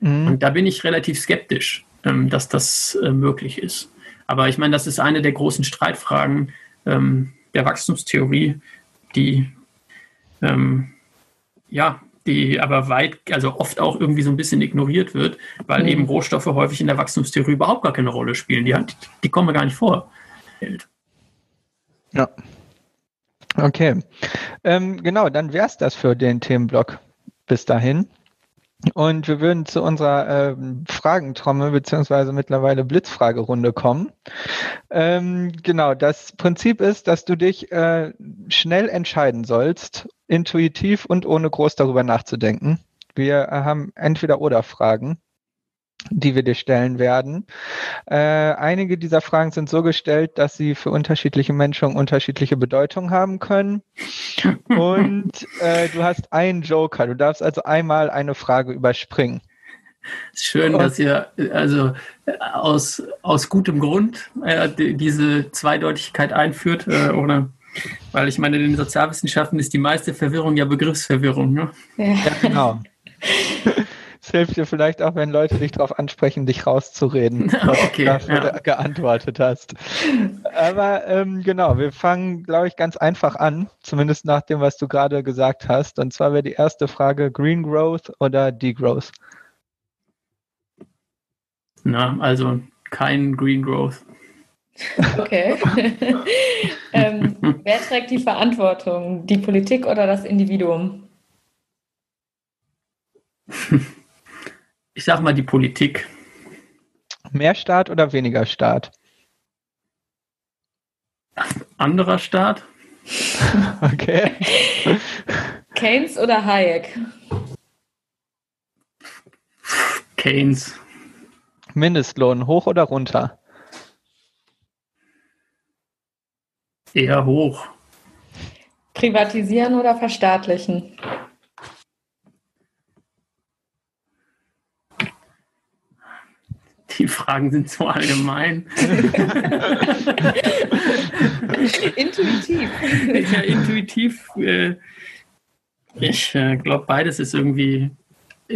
Mhm. Und da bin ich relativ skeptisch, ähm, dass das äh, möglich ist. Aber ich meine, das ist eine der großen Streitfragen ähm, der Wachstumstheorie, die ähm, ja, die aber weit, also oft auch irgendwie so ein bisschen ignoriert wird, weil mhm. eben Rohstoffe häufig in der Wachstumstheorie überhaupt gar keine Rolle spielen. Die, die kommen gar nicht vor. Ja. Okay. Ähm, genau, dann wäre es das für den Themenblock bis dahin. Und wir würden zu unserer äh, Fragentrommel beziehungsweise mittlerweile Blitzfragerunde kommen. Ähm, genau, das Prinzip ist, dass du dich äh, schnell entscheiden sollst, intuitiv und ohne groß darüber nachzudenken. Wir äh, haben entweder oder Fragen die wir dir stellen werden. Äh, einige dieser Fragen sind so gestellt, dass sie für unterschiedliche Menschen unterschiedliche Bedeutung haben können. Und äh, du hast einen Joker. Du darfst also einmal eine Frage überspringen. Schön, dass ihr also aus, aus gutem Grund äh, diese Zweideutigkeit einführt, äh, oder? Weil ich meine, in den Sozialwissenschaften ist die meiste Verwirrung ja Begriffsverwirrung. Ne? Ja. ja, genau. Es hilft dir vielleicht auch, wenn Leute dich darauf ansprechen, dich rauszureden, was okay, du dafür ja. geantwortet hast. Aber ähm, genau, wir fangen, glaube ich, ganz einfach an, zumindest nach dem, was du gerade gesagt hast. Und zwar wäre die erste Frage Green Growth oder Degrowth? Na, also kein Green Growth. Okay. ähm, wer trägt die Verantwortung? Die Politik oder das Individuum? ich sag mal, die Politik. Mehr Staat oder weniger Staat? Anderer Staat. Okay. Keynes oder Hayek? Keynes. Mindestlohn hoch oder runter? Eher hoch. Privatisieren oder verstaatlichen? Die Fragen sind so allgemein. Intuitiv. ja, intuitiv. Äh, ich äh, glaube, beides ist irgendwie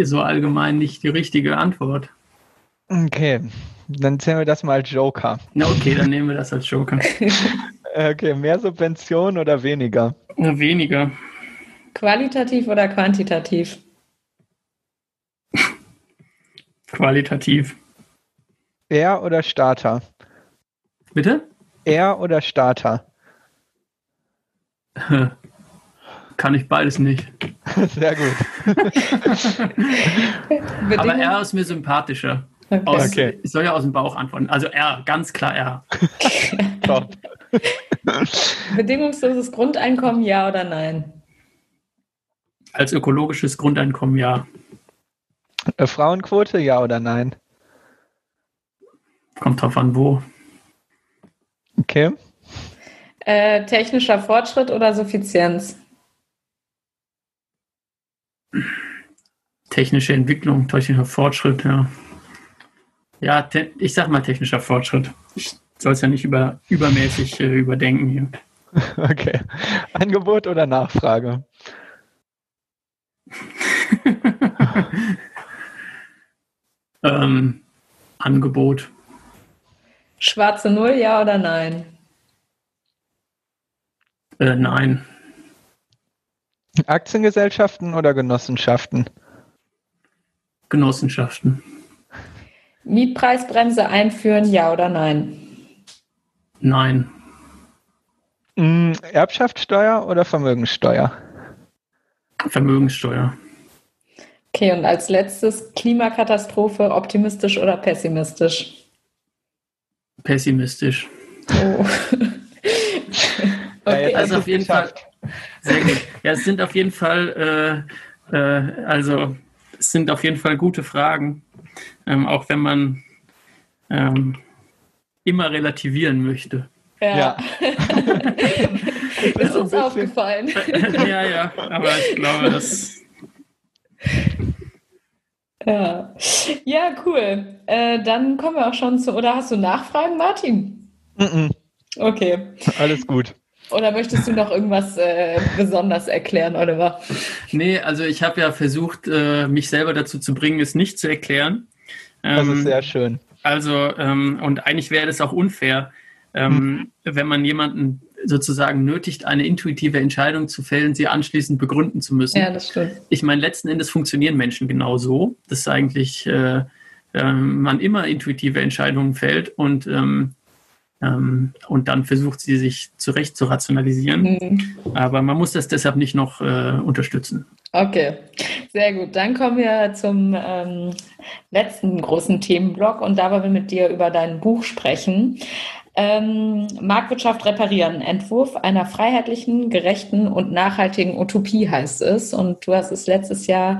so allgemein nicht die richtige Antwort. Okay, dann zählen wir das mal als Joker. Na okay, dann nehmen wir das als Joker. Okay, mehr Subvention oder weniger? Na, weniger. Qualitativ oder quantitativ? Qualitativ. Er oder Starter? Bitte? Er oder Starter? Kann ich beides nicht. Sehr gut. Aber er ist mir sympathischer. Okay. Aus, Okay. Ich soll ja aus dem Bauch antworten. Also er, ganz klar er. Top. Bedingungsloses Grundeinkommen, ja oder nein? Als ökologisches Grundeinkommen ja. Äh, Frauenquote, ja oder nein? Kommt drauf an, wo. Okay. Äh, technischer Fortschritt oder Suffizienz? Technische Entwicklung, technischer Fortschritt, ja. Ja, ich sag mal technischer Fortschritt. Ich soll es ja nicht über, übermäßig äh, überdenken hier. Okay. Angebot oder Nachfrage? ähm, Angebot. Schwarze Null, ja oder nein? Äh, nein. Aktiengesellschaften oder Genossenschaften? Genossenschaften. Mietpreisbremse einführen, ja oder nein? Nein. Mm, Erbschaftssteuer oder Vermögenssteuer? Vermögenssteuer. Okay, und als letztes Klimakatastrophe, optimistisch oder pessimistisch? Pessimistisch. Oh. Ja, okay. jetzt Also auf jeden Fall. geschafft. Sehr gut. Ja, es sind auf jeden Fall, äh, äh, also es sind auf jeden Fall gute Fragen, ähm, auch wenn man ähm, immer relativieren möchte. ja. Ja. Ist so ein uns aufgefallen. ja, ja, aber ich glaube, das Ja, ja cool. Äh, dann kommen wir auch schon zu. Oder hast du Nachfragen, Martin? Mm-mm. Okay. Alles gut. Oder möchtest du noch irgendwas äh, besonders erklären, Oliver? Nee, also ich habe ja versucht, äh, mich selber dazu zu bringen, es nicht zu erklären. Das Ähm, ist sehr schön. Also, ähm, und eigentlich wäre das auch unfair, ähm, wenn man jemanden sozusagen nötigt, eine intuitive Entscheidung zu fällen, sie anschließend begründen zu müssen. Ja, das stimmt. Ich meine, letzten Endes funktionieren Menschen genau so, dass eigentlich äh, äh, man immer intuitive Entscheidungen fällt und, ähm, ähm, und dann versucht, sie sich zurecht zu rationalisieren. Mhm. Aber man muss das deshalb nicht noch äh, unterstützen. Okay, sehr gut. Dann kommen wir zum ähm, letzten großen Themenblock und da wollen wir mit dir über dein Buch sprechen. Ähm, Marktwirtschaft reparieren, Entwurf einer freiheitlichen, gerechten und nachhaltigen Utopie heißt es. Und du hast es letztes Jahr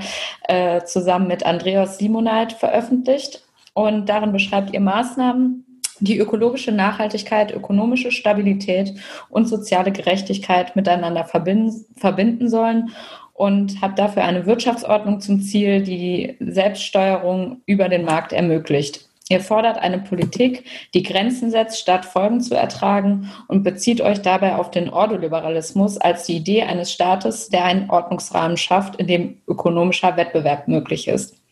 äh, zusammen mit Andreas Simoneit veröffentlicht. Und darin beschreibt ihr Maßnahmen, die ökologische Nachhaltigkeit, ökonomische Stabilität und soziale Gerechtigkeit miteinander verbinden, verbinden sollen und hat dafür eine Wirtschaftsordnung zum Ziel, die Selbststeuerung über den Markt ermöglicht. Ihr fordert eine Politik, die Grenzen setzt, statt Folgen zu ertragen und bezieht euch dabei auf den Ordoliberalismus als die Idee eines Staates, der einen Ordnungsrahmen schafft, in dem ökonomischer Wettbewerb möglich ist.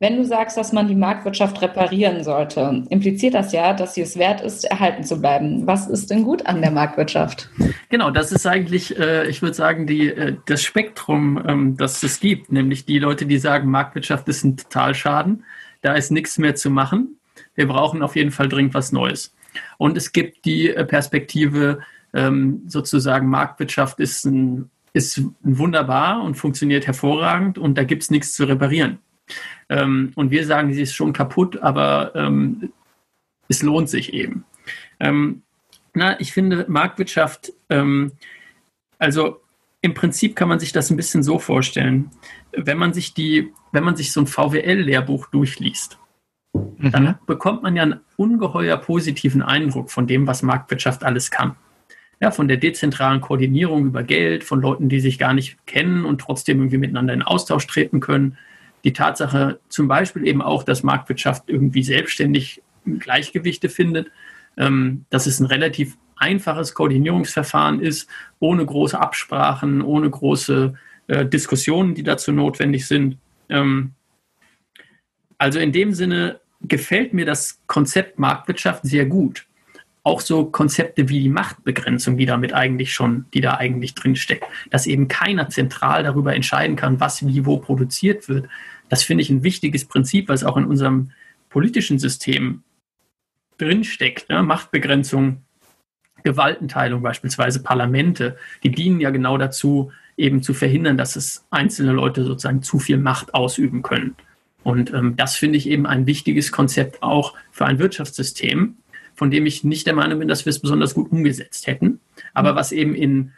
Wenn du sagst, dass man die Marktwirtschaft reparieren sollte, impliziert das ja, dass sie es wert ist, erhalten zu bleiben. Was ist denn gut an der Marktwirtschaft? Genau, das ist eigentlich, äh, ich würde sagen, die, äh, das Spektrum, ähm, das es gibt, nämlich die Leute, die sagen, Marktwirtschaft ist ein Totalschaden, da ist nichts mehr zu machen. Wir brauchen auf jeden Fall dringend was Neues. Und es gibt die äh, Perspektive, ähm, sozusagen, Marktwirtschaft ist, ein, ist wunderbar und funktioniert hervorragend und da gibt es nichts zu reparieren. Ähm, und wir sagen, sie ist schon kaputt, aber ähm, es lohnt sich eben. Na, ich finde Marktwirtschaft, also im Prinzip kann man sich das ein bisschen so vorstellen. Wenn man sich die, wenn man sich so ein VWL-Lehrbuch durchliest, mhm. dann bekommt man ja einen ungeheuer positiven Eindruck von dem, was Marktwirtschaft alles kann. Ja, von der dezentralen Koordinierung über Geld, von Leuten, die sich gar nicht kennen und trotzdem irgendwie miteinander in Austausch treten können. Die Tatsache zum Beispiel eben auch, dass Marktwirtschaft irgendwie selbstständig Gleichgewichte findet, ähm, dass es ein relativ einfaches Koordinierungsverfahren ist, ohne große Absprachen, ohne große äh, Diskussionen, die dazu notwendig sind. Ähm, also in dem Sinne gefällt mir das Konzept Marktwirtschaft sehr gut. Auch so Konzepte wie die Machtbegrenzung, die damit eigentlich schon, die da eigentlich drinsteckt, dass eben keiner zentral darüber entscheiden kann, was wie wo produziert wird. Das finde ich ein wichtiges Prinzip, was auch in unserem politischen System drinsteckt. Ne? Machtbegrenzung Gewaltenteilung, beispielsweise Parlamente, die dienen ja genau dazu, eben zu verhindern, dass es einzelne Leute sozusagen zu viel Macht ausüben können. Und ähm, das finde ich eben ein wichtiges Konzept auch für ein Wirtschaftssystem, von dem ich nicht der Meinung bin, dass wir es besonders gut umgesetzt hätten, aber was eben in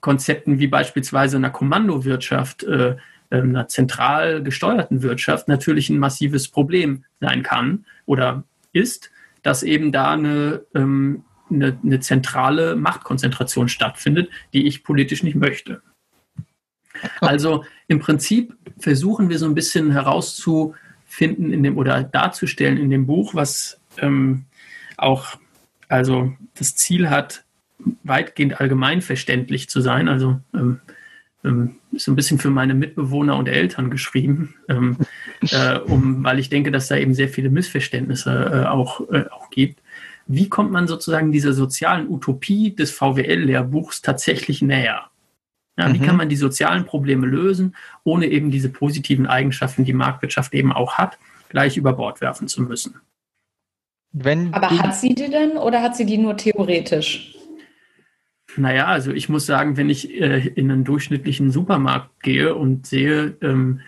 Konzepten wie beispielsweise einer Kommandowirtschaft, äh, einer zentral gesteuerten Wirtschaft natürlich ein massives Problem sein kann oder ist, dass eben da eine ähm, eine, eine zentrale Machtkonzentration stattfindet, die ich politisch nicht möchte. Also im Prinzip versuchen wir so ein bisschen herauszufinden in dem oder darzustellen in dem Buch, was ähm, auch also das Ziel hat, weitgehend allgemeinverständlich zu sein. Also ähm, ähm, ist ein bisschen für meine Mitbewohner und Eltern geschrieben, ähm, äh, um, weil ich denke, dass da eben sehr viele Missverständnisse äh, auch, äh, auch gibt wie kommt man sozusagen dieser sozialen Utopie des VWL-Lehrbuchs tatsächlich näher? Ja, mhm. Wie kann man die sozialen Probleme lösen, ohne eben diese positiven Eigenschaften, die Marktwirtschaft eben auch hat, gleich über Bord werfen zu müssen? Wenn Aber hat sie die denn oder hat sie die nur theoretisch? Naja, also ich muss sagen, wenn ich äh, in einen durchschnittlichen Supermarkt gehe und sehe, ähm,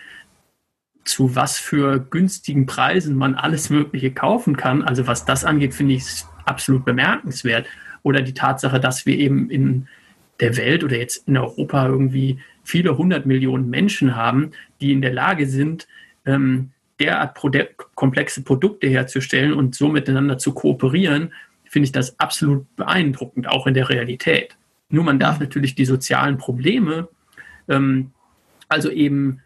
zu was für günstigen Preisen man alles Mögliche kaufen kann, also was das angeht, finde ich es absolut bemerkenswert. Oder die Tatsache, dass wir eben in der Welt oder jetzt in Europa irgendwie viele hundert Millionen Menschen haben, die in der Lage sind, ähm, derart komplexe Produkte herzustellen und so miteinander zu kooperieren, finde ich das absolut beeindruckend, auch in der Realität. Nur man darf natürlich die sozialen Probleme, ähm, also eben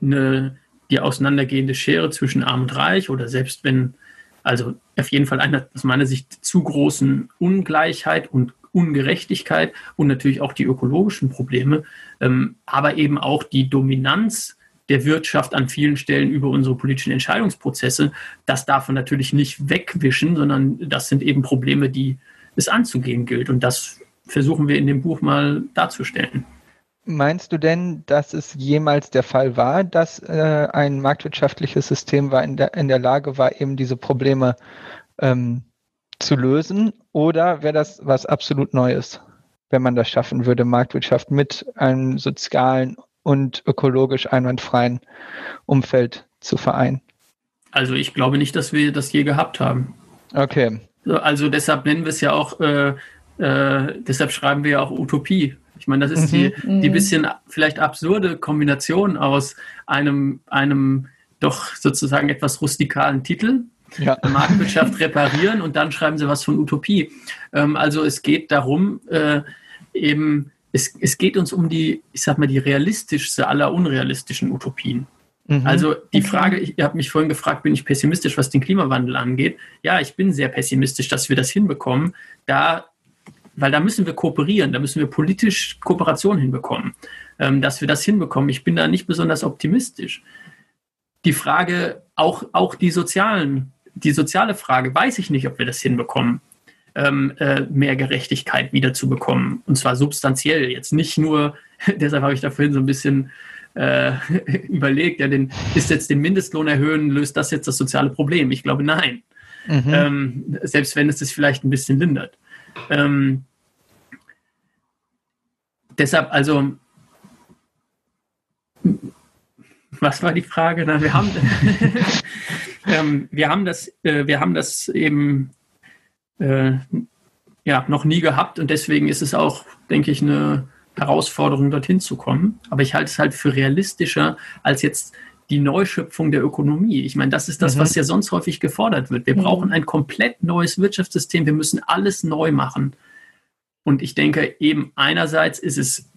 eine, die auseinandergehende Schere zwischen Arm und Reich oder selbst wenn also auf jeden Fall einer aus meiner Sicht zu großen Ungleichheit und Ungerechtigkeit und natürlich auch die ökologischen Probleme, ähm, aber eben auch die Dominanz der Wirtschaft an vielen Stellen über unsere politischen Entscheidungsprozesse. Das darf man natürlich nicht wegwischen, sondern das sind eben Probleme, die es anzugehen gilt. Und das versuchen wir in dem Buch mal darzustellen. Meinst du denn, dass es jemals der Fall war, dass äh, ein marktwirtschaftliches System war in der, in der Lage war, eben diese Probleme ähm, zu lösen? Oder wäre das was absolut Neues, wenn man das schaffen würde, Marktwirtschaft mit einem sozialen und ökologisch einwandfreien Umfeld zu vereinen? Also ich glaube nicht, dass wir das je gehabt haben. Okay. Also deshalb nennen wir es ja auch, äh, äh, deshalb schreiben wir ja auch Utopie, ich meine, das ist mhm. die, die mhm. bisschen vielleicht absurde Kombination aus einem, einem doch sozusagen etwas rustikalen Titel, ja. Marktwirtschaft reparieren und dann schreiben sie was von Utopie. Ähm, also es geht darum, äh, eben, es, es geht uns um die, ich sag mal, die realistischste aller unrealistischen Utopien. Mhm. Also die okay. Frage, ich, ihr habt mich vorhin gefragt, bin ich pessimistisch, was den Klimawandel angeht? Ja, ich bin sehr pessimistisch, dass wir das hinbekommen. Da weil da müssen wir kooperieren, da müssen wir politisch Kooperation hinbekommen, ähm, dass wir das hinbekommen. Ich bin da nicht besonders optimistisch. Die Frage, auch, auch die sozialen, die soziale Frage, weiß ich nicht, ob wir das hinbekommen, ähm, äh, mehr Gerechtigkeit wiederzubekommen. Und zwar substanziell, jetzt nicht nur, deshalb habe ich da vorhin so ein bisschen äh, überlegt, ja, den, ist jetzt den Mindestlohn erhöhen, löst das jetzt das soziale Problem? Ich glaube, nein. Mhm. Ähm, selbst wenn es das vielleicht ein bisschen lindert. Ähm, deshalb, also, was war die Frage? Na, wir haben, ähm, wir haben das, äh, wir haben das eben äh, ja, noch nie gehabt und deswegen ist es auch, denke ich, eine Herausforderung, dorthin zu kommen. Aber ich halte es halt für realistischer als jetzt die Neuschöpfung der Ökonomie. Ich meine, das ist das, mhm. was ja sonst häufig gefordert wird. Wir mhm. brauchen ein komplett neues Wirtschaftssystem. Wir müssen alles neu machen. Und ich denke, eben einerseits ist es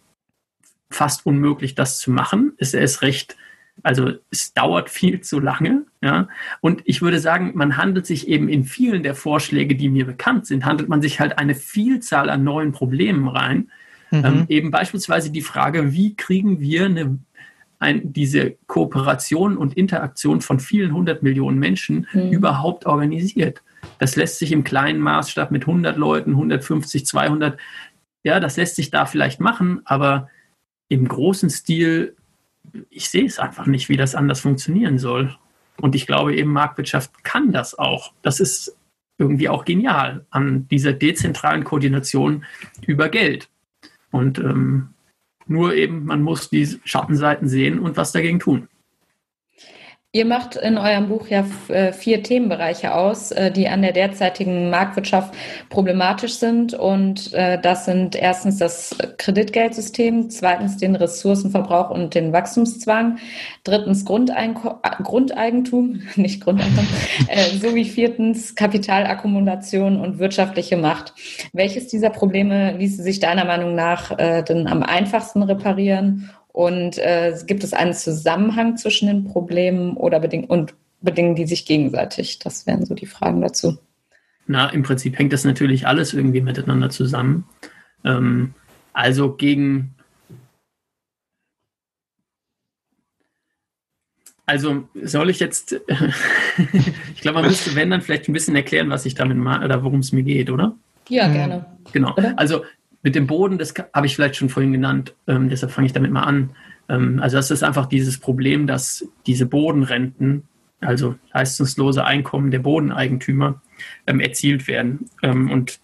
fast unmöglich, das zu machen. Es ist recht, also es dauert viel zu lange. Ja. Und ich würde sagen, man handelt sich eben in vielen der Vorschläge, die mir bekannt sind, handelt man sich halt eine Vielzahl an neuen Problemen rein. Mhm. Ähm, eben beispielsweise die Frage, wie kriegen wir eine, ein, diese Kooperation und Interaktion von vielen hundert Millionen Menschen mhm. überhaupt organisiert? Das lässt sich im kleinen Maßstab mit 100 Leuten, 150, 200, ja, das lässt sich da vielleicht machen, aber im großen Stil, ich sehe es einfach nicht, wie das anders funktionieren soll. Und ich glaube eben, Marktwirtschaft kann das auch. Das ist irgendwie auch genial an dieser dezentralen Koordination über Geld. Und ähm, nur eben, man muss die Schattenseiten sehen und was dagegen tun. Ihr macht in eurem Buch ja äh, vier Themenbereiche aus, äh, die an der derzeitigen Marktwirtschaft problematisch sind. Und äh, das sind erstens das Kreditgeldsystem, zweitens den Ressourcenverbrauch und den Wachstumszwang, drittens Grundeigentum, nicht Grundeinkommen, sowie viertens Kapitalakkumulation und wirtschaftliche Macht. Welches dieser Probleme ließe sich deiner Meinung nach denn am einfachsten reparieren? Und äh, gibt es einen Zusammenhang zwischen den Problemen oder bedingen und bedingen die sich gegenseitig? Das wären so die Fragen dazu. Na, im Prinzip hängt das natürlich alles irgendwie miteinander zusammen. Ähm, also gegen Also soll ich jetzt, ich glaube, man müsste, wenn dann vielleicht ein bisschen erklären, was ich damit mache oder worum es mir geht, oder? Ja, gerne. Genau. Also mit dem Boden, das habe ich vielleicht schon vorhin genannt, ähm, deshalb fange ich damit mal an. Ähm, also das ist einfach dieses Problem, dass diese Bodenrenten, also leistungslose Einkommen der Bodeneigentümer, ähm, erzielt werden. Ähm, und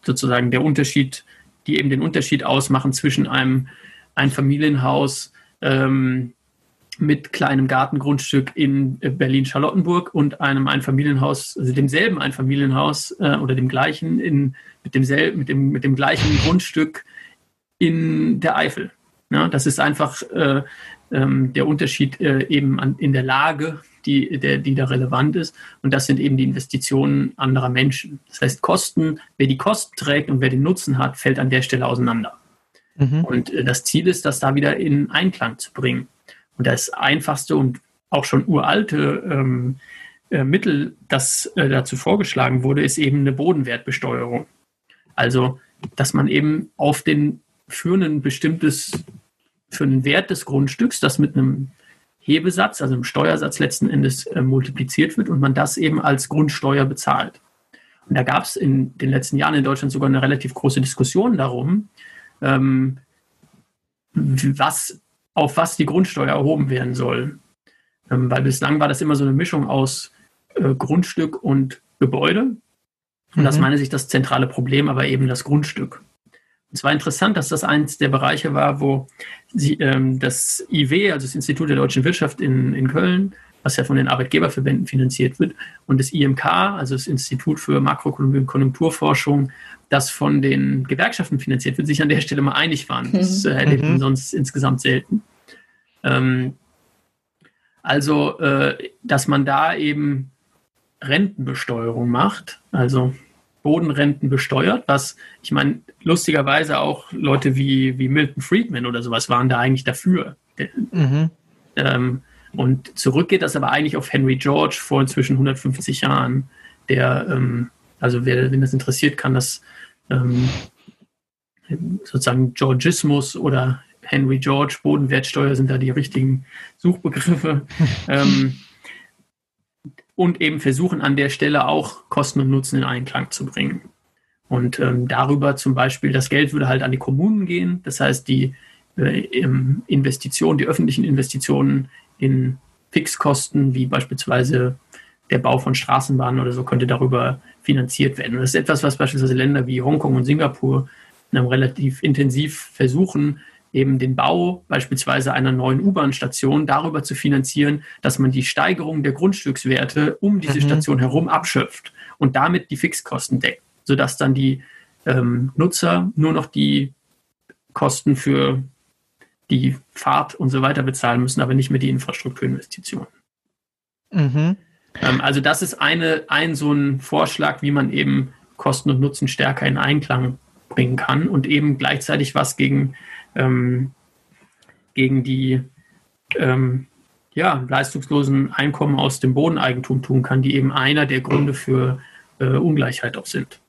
sozusagen der Unterschied, die eben den Unterschied ausmachen zwischen einem Einfamilienhaus ähm, mit kleinem Gartengrundstück in Berlin-Charlottenburg und einem Einfamilienhaus, also demselben Einfamilienhaus äh, oder dem gleichen in, mit, demselben, mit, dem, mit dem gleichen Grundstück in der Eifel. Ja, das ist einfach äh, ähm, der Unterschied äh, eben an, in der Lage, die, der, die da relevant ist. Und das sind eben die Investitionen anderer Menschen. Das heißt, Kosten, wer die Kosten trägt und wer den Nutzen hat, fällt an der Stelle auseinander. Mhm. Und äh, das Ziel ist, das da wieder in Einklang zu bringen. Und das einfachste und auch schon uralte ähm, äh, Mittel, das äh, dazu vorgeschlagen wurde, ist eben eine Bodenwertbesteuerung. Also, dass man eben auf den für ein bestimmtes, für einen Wert des Grundstücks, das mit einem Hebesatz, also einem Steuersatz letzten Endes äh, multipliziert wird und man das eben als Grundsteuer bezahlt. Und da gab es in den letzten Jahren in Deutschland sogar eine relativ große Diskussion darum, ähm, was auf was die Grundsteuer erhoben werden soll. Ähm, weil bislang war das immer so eine Mischung aus äh, Grundstück und Gebäude. Und mhm. das meine ich das zentrale Problem, aber eben das Grundstück. Und es war interessant, dass das eins der Bereiche war, wo sie, ähm, das IW, also das Institut der deutschen Wirtschaft in, in Köln, was ja von den Arbeitgeberverbänden finanziert wird, und das IMK, also das Institut für Makroökonomie und Konjunkturforschung, das von den Gewerkschaften finanziert wird, sich an der Stelle mal einig waren. Das äh, erlebt man mhm. sonst insgesamt selten. Ähm, also, äh, dass man da eben Rentenbesteuerung macht, also Bodenrenten besteuert, was ich meine, lustigerweise auch Leute wie, wie Milton Friedman oder sowas waren da eigentlich dafür. Mhm. Ähm, und zurück geht das aber eigentlich auf Henry George vor inzwischen 150 Jahren, der, ähm, also wer, wenn das interessiert, kann das ähm, sozusagen Georgismus oder Henry George, Bodenwertsteuer sind da die richtigen Suchbegriffe. ähm, und eben versuchen an der Stelle auch Kosten und Nutzen in Einklang zu bringen. Und ähm, darüber zum Beispiel, das Geld würde halt an die Kommunen gehen. Das heißt, die äh, Investitionen, die öffentlichen Investitionen in Fixkosten, wie beispielsweise der Bau von Straßenbahnen oder so, könnte darüber finanziert werden. Und das ist etwas, was beispielsweise Länder wie Hongkong und Singapur relativ intensiv versuchen, eben den Bau beispielsweise einer neuen U-Bahn-Station darüber zu finanzieren, dass man die Steigerung der Grundstückswerte um diese mhm. Station herum abschöpft und damit die Fixkosten deckt, sodass dann die ähm, Nutzer nur noch die Kosten für die Fahrt und so weiter bezahlen müssen, aber nicht mehr die Infrastrukturinvestitionen. Mhm. Ähm, also das ist eine, ein so ein Vorschlag, wie man eben Kosten und Nutzen stärker in Einklang bringen kann und eben gleichzeitig was gegen, ähm, gegen die ähm, ja, leistungslosen Einkommen aus dem Bodeneigentum tun kann, die eben einer der Gründe für äh, Ungleichheit auch sind.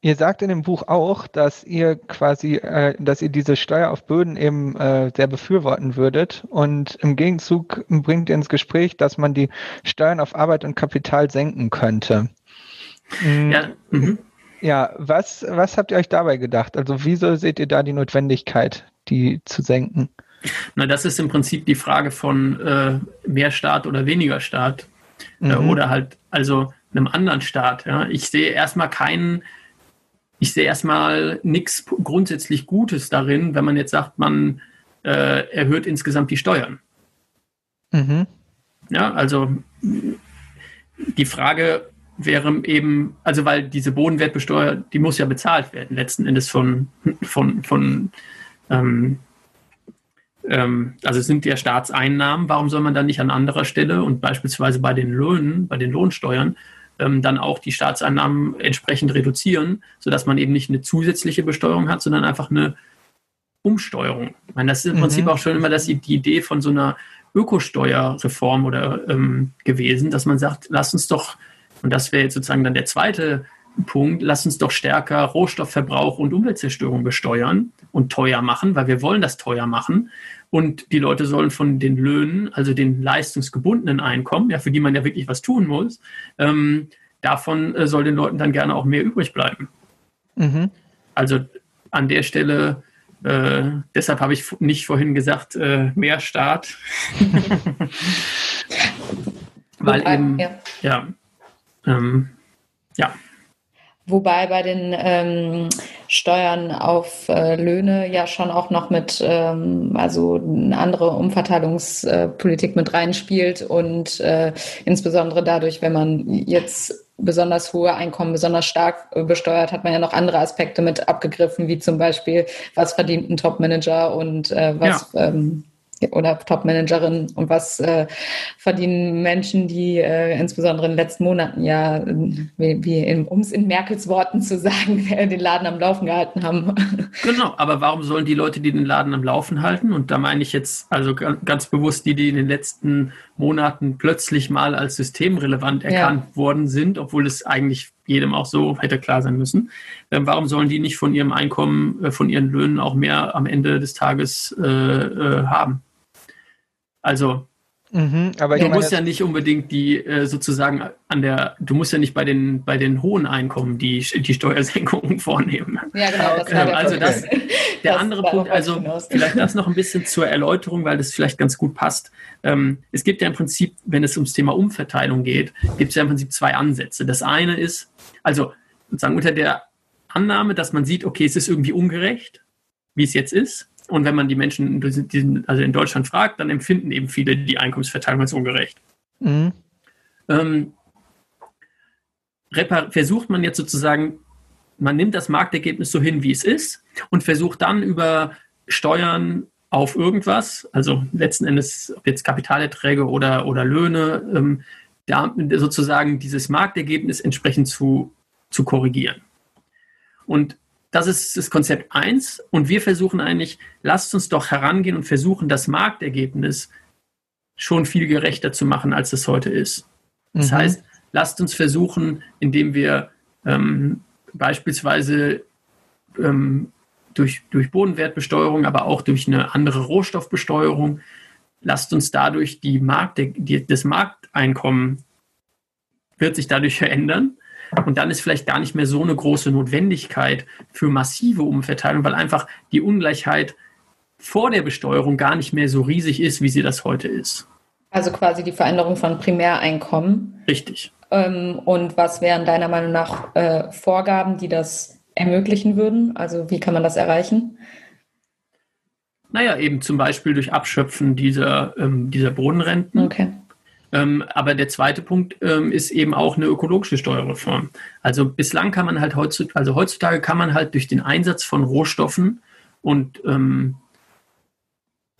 Ihr sagt in dem Buch auch, dass ihr quasi, äh, dass ihr diese Steuer auf Böden eben äh, sehr befürworten würdet und im Gegenzug bringt ihr ins Gespräch, dass man die Steuern auf Arbeit und Kapital senken könnte. Ja, mhm. Ja was, was habt ihr euch dabei gedacht? Also wieso seht ihr da die Notwendigkeit, die zu senken? Na, das ist im Prinzip die Frage von äh, mehr Staat oder weniger Staat. Äh, mhm. Äh, oder halt, also einem anderen Staat. Ja. Ich sehe erstmal keinen ich sehe erstmal nichts grundsätzlich Gutes darin, wenn man jetzt sagt, man äh, erhöht insgesamt die Steuern. Mhm. Ja, also die Frage wäre eben, also weil diese Bodenwertbesteuer, die muss ja bezahlt werden, letzten Endes von, von, von ähm, ähm, also es sind ja Staatseinnahmen, warum soll man dann nicht an anderer Stelle und beispielsweise bei den Löhnen, bei den Lohnsteuern, ähm, dann auch die Staatseinnahmen entsprechend reduzieren, sodass man eben nicht eine zusätzliche Besteuerung hat, sondern einfach eine Umsteuerung. Ich meine, das ist im mhm. Prinzip auch schon immer das, die Idee von so einer Ökosteuerreform oder ähm, gewesen, dass man sagt, lass uns doch, und das wäre jetzt sozusagen dann der zweite Punkt, lass uns doch stärker Rohstoffverbrauch und Umweltzerstörung besteuern und teuer machen, weil wir wollen das teuer machen. Und die Leute sollen von den Löhnen, also den leistungsgebundenen Einkommen, ja, für die man ja wirklich was tun muss, ähm, davon äh, soll den Leuten dann gerne auch mehr übrig bleiben. Mhm. Also an der Stelle, äh, deshalb habe ich nicht vorhin gesagt, äh, mehr Staat. Weil eben, ja, ja, ähm, ja. Wobei bei den ähm, Steuern auf äh, Löhne ja schon auch noch mit, ähm, also eine andere Umverteilungspolitik mit reinspielt und äh, insbesondere dadurch, wenn man jetzt besonders hohe Einkommen besonders stark äh, besteuert, hat man ja noch andere Aspekte mit abgegriffen, wie zum Beispiel, was verdient ein Top-Manager und äh, was ja. ähm, oder Top-Managerin und was äh, verdienen Menschen, die äh, insbesondere in den letzten Monaten ja, wie, wie um es in Merkels Worten zu sagen, den Laden am Laufen gehalten haben. Genau, aber warum sollen die Leute, die den Laden am Laufen halten, und da meine ich jetzt also ganz bewusst die, die in den letzten Monaten plötzlich mal als systemrelevant erkannt ja. worden sind, obwohl es eigentlich jedem auch so hätte klar sein müssen. Ähm, warum sollen die nicht von ihrem Einkommen, äh, von ihren Löhnen auch mehr am Ende des Tages äh, äh, haben? Also mhm, aber du musst ja nicht unbedingt die äh, sozusagen an der, du musst ja nicht bei den bei den hohen Einkommen die, die Steuersenkungen vornehmen. Ja, genau. Das ähm, also das, der das andere Punkt, also vielleicht das noch ein bisschen zur Erläuterung, weil das vielleicht ganz gut passt. Ähm, es gibt ja im Prinzip, wenn es ums Thema Umverteilung geht, gibt es ja im Prinzip zwei Ansätze. Das eine ist, also sozusagen unter der Annahme, dass man sieht, okay, es ist irgendwie ungerecht, wie es jetzt ist. Und wenn man die Menschen also in Deutschland fragt, dann empfinden eben viele die Einkommensverteilung als ungerecht. Mhm. Ähm, versucht man jetzt sozusagen, man nimmt das Marktergebnis so hin, wie es ist und versucht dann über Steuern auf irgendwas, also letzten Endes ob jetzt Kapitalerträge oder, oder Löhne, ähm, da sozusagen dieses Marktergebnis entsprechend zu, zu korrigieren. Und das ist das Konzept 1. Und wir versuchen eigentlich, lasst uns doch herangehen und versuchen, das Marktergebnis schon viel gerechter zu machen, als es heute ist. Das mhm. heißt, lasst uns versuchen, indem wir ähm, beispielsweise ähm, durch, durch Bodenwertbesteuerung, aber auch durch eine andere Rohstoffbesteuerung, lasst uns dadurch die Markt, die, das Markteinkommen wird sich dadurch verändern und dann ist vielleicht gar nicht mehr so eine große Notwendigkeit für massive Umverteilung, weil einfach die Ungleichheit vor der Besteuerung gar nicht mehr so riesig ist, wie sie das heute ist. Also quasi die Veränderung von Primäreinkommen. Richtig. Ähm, und was wären deiner Meinung nach äh, Vorgaben, die das ermöglichen würden? Also wie kann man das erreichen? Naja, eben zum Beispiel durch Abschöpfen dieser, ähm, dieser Bodenrenten. Okay Ähm, aber der zweite Punkt ähm, ist eben auch eine ökologische Steuerreform. Also bislang kann man halt heutzutage, also heutzutage kann man halt durch den Einsatz von Rohstoffen und ähm,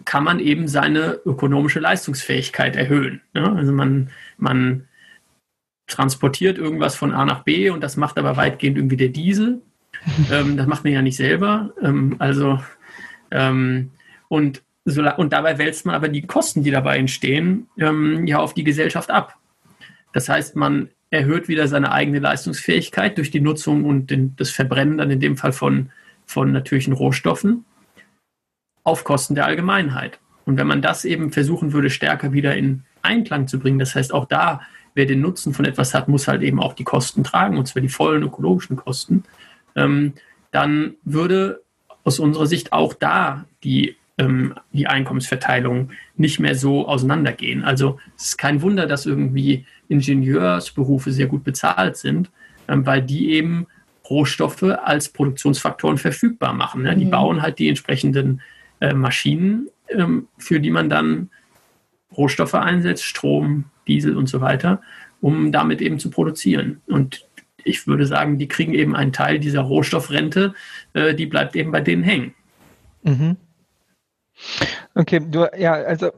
kann man eben seine ökonomische Leistungsfähigkeit erhöhen. Ja? Also man, man transportiert irgendwas von A nach B und das macht aber weitgehend irgendwie der Diesel. ähm, das macht man ja nicht selber. Ähm, also ähm, und, und dabei wälzt man aber die Kosten, die dabei entstehen, ähm, ja auf die Gesellschaft ab. Das heißt, man erhöht wieder seine eigene Leistungsfähigkeit durch die Nutzung und den, das Verbrennen dann in dem Fall von, von natürlichen Rohstoffen auf Kosten der Allgemeinheit. Und wenn man das eben versuchen würde, stärker wieder in Einklang zu bringen, das heißt auch da wer den Nutzen von etwas hat, muss halt eben auch die Kosten tragen, und zwar die vollen ökologischen Kosten, ähm, dann würde aus unserer Sicht auch da die, ähm, die Einkommensverteilung nicht mehr so auseinandergehen. Also es ist kein Wunder, dass irgendwie Ingenieursberufe sehr gut bezahlt sind, ähm, weil die eben Rohstoffe als Produktionsfaktoren verfügbar machen. Ne? Die mhm. bauen halt die entsprechenden äh, Maschinen, ähm, für die man dann Rohstoffe einsetzt, Strom, Diesel und so weiter, um damit eben zu produzieren. Und ich würde sagen, die kriegen eben einen Teil dieser Rohstoffrente, äh, die bleibt eben bei denen hängen. Mhm. Okay, du, ja, also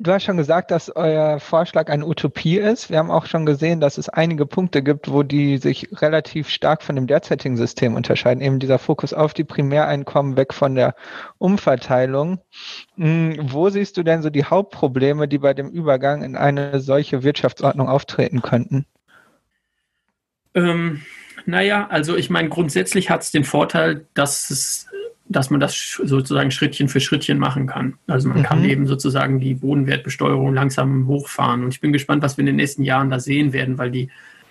Du hast schon gesagt, dass euer Vorschlag eine Utopie ist. Wir haben auch schon gesehen, dass es einige Punkte gibt, wo die sich relativ stark von dem derzeitigen System unterscheiden. Eben dieser Fokus auf die Primäreinkommen, weg von der Umverteilung. Hm, wo siehst du denn so die Hauptprobleme, die bei dem Übergang in eine solche Wirtschaftsordnung auftreten könnten? Ähm, naja, also ich meine, grundsätzlich hat es den Vorteil, dass es dass man das sozusagen Schrittchen für Schrittchen machen kann. Also man mhm. kann eben sozusagen die Bodenwertbesteuerung langsam hochfahren. Und ich bin gespannt, was wir in den nächsten Jahren da sehen werden, weil die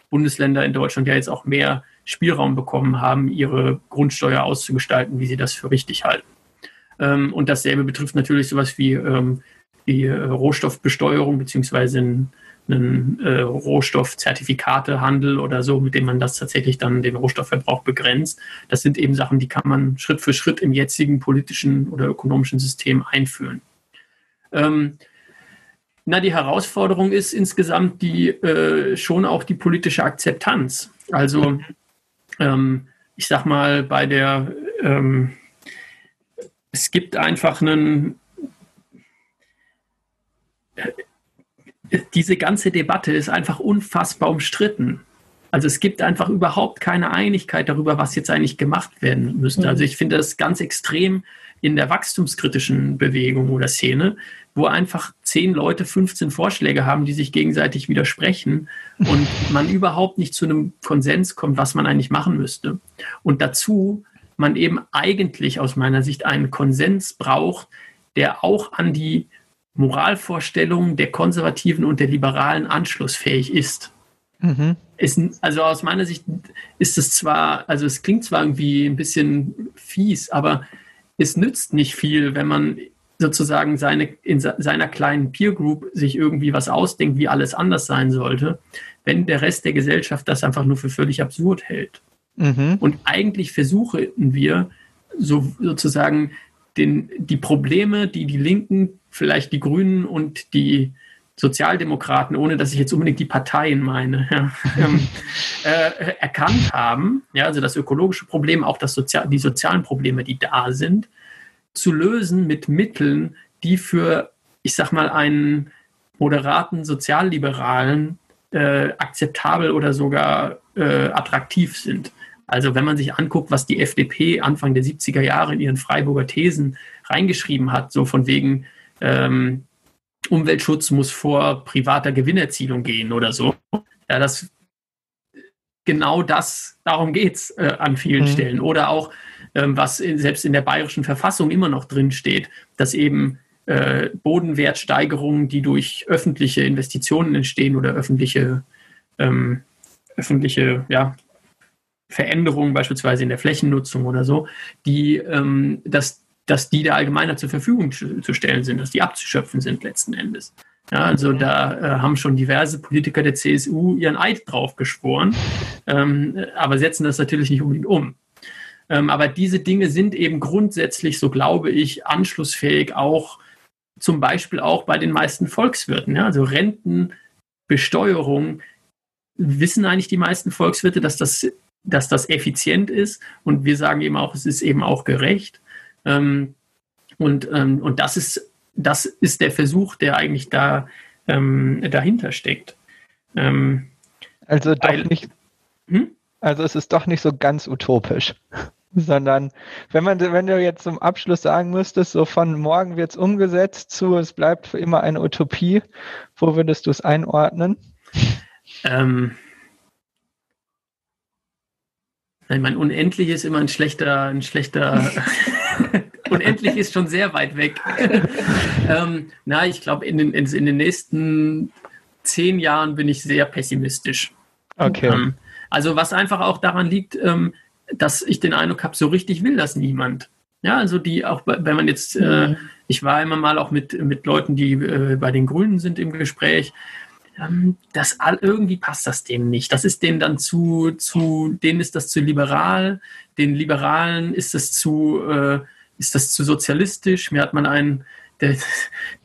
Bundesländer in Deutschland ja jetzt auch mehr Spielraum bekommen haben, ihre Grundsteuer auszugestalten, wie sie das für richtig halten. Ähm, und dasselbe betrifft natürlich sowas wie ähm, die äh, Rohstoffbesteuerung beziehungsweise ein einen äh, Rohstoffzertifikatehandel oder so, mit dem man das tatsächlich dann den Rohstoffverbrauch begrenzt. Das sind eben Sachen, die kann man Schritt für Schritt im jetzigen politischen oder ökonomischen System einführen. Ähm, na, die Herausforderung ist insgesamt die äh, schon auch die politische Akzeptanz. Also ähm, ich sag mal, bei der ähm, es gibt einfach einen diese ganze Debatte ist einfach unfassbar umstritten. Also es gibt einfach überhaupt keine Einigkeit darüber, was jetzt eigentlich gemacht werden müsste. Mhm. Also ich finde das ganz extrem in der wachstumskritischen Bewegung oder Szene, wo einfach zehn Leute 15 Vorschläge haben, die sich gegenseitig widersprechen und man überhaupt nicht zu einem Konsens kommt, was man eigentlich machen müsste. Und dazu man eben eigentlich aus meiner Sicht einen Konsens braucht, der auch an die Moralvorstellungen der Konservativen und der Liberalen anschlussfähig ist. Mhm. ist. Also aus meiner Sicht ist es zwar, also es klingt zwar irgendwie ein bisschen fies, aber es nützt nicht viel, wenn man sozusagen seine, in seiner kleinen Peer Group sich irgendwie was ausdenkt, wie alles anders sein sollte, wenn der Rest der Gesellschaft das einfach nur für völlig absurd hält. Mhm. Und eigentlich versuchen wir so, sozusagen den, die Probleme, die die Linken vielleicht die Grünen und die Sozialdemokraten, ohne dass ich jetzt unbedingt die Parteien meine, ja, ähm, äh, erkannt haben, ja, also das ökologische Problem, auch das Sozial die sozialen Probleme, die da sind, zu lösen mit Mitteln, die für, ich sag mal, einen moderaten Sozialliberalen äh, akzeptabel oder sogar äh, attraktiv sind. Also wenn man sich anguckt, was die FDP Anfang der 70er Jahre in ihren Freiburger Thesen reingeschrieben hat, so von wegen, ähm, Umweltschutz muss vor privater Gewinnerzielung gehen oder so. Ja, das genau das, darum geht es äh, an vielen mhm. Stellen. Oder auch, ähm, was in, selbst in der bayerischen Verfassung immer noch drin steht, dass eben äh, Bodenwertsteigerungen, die durch öffentliche Investitionen entstehen oder öffentliche, ähm, öffentliche ja, Veränderungen, beispielsweise in der Flächennutzung oder so, die, ähm, dass dass die der Allgemeinheit zur Verfügung zu stellen sind, dass die abzuschöpfen sind letzten Endes. Ja, also da äh, haben schon diverse Politiker der CSU ihren Eid drauf geschworen, ähm, aber setzen das natürlich nicht unbedingt um. Ähm, aber diese Dinge sind eben grundsätzlich, so glaube ich, anschlussfähig auch zum Beispiel auch bei den meisten Volkswirten. Ja? Also Renten Besteuerung wissen eigentlich die meisten Volkswirte, dass das, dass das effizient ist. Und wir sagen eben auch, es ist eben auch gerecht. Ähm, und, ähm, und das ist, das ist der Versuch, der eigentlich da ähm, dahinter steckt. Ähm, also doch weil, nicht. Hm? Also es ist doch nicht so ganz utopisch sondern wenn man, wenn du jetzt zum Abschluss sagen müsstest, so von morgen wird es umgesetzt zu, es bleibt für immer eine Utopie, wo würdest du es einordnen? Ähm, ich meine, unendlich ist immer ein schlechter, ein schlechter, unendlich ist schon sehr weit weg. ähm, na, ich glaube, in den, in, in, den nächsten zehn Jahren bin ich sehr pessimistisch. Okay. Ähm, also was einfach auch daran liegt, ähm, dass ich den Eindruck habe, so richtig will das niemand. Ja, also die auch, wenn man jetzt, äh, mhm. ich war immer mal auch mit, mit Leuten, die äh, bei den Grünen sind im Gespräch, ähm, das all, irgendwie passt das denen nicht. Das ist denen dann zu, zu, denen ist das zu liberal, den Liberalen ist das zu, äh, ist das zu sozialistisch. Mir hat man einen der,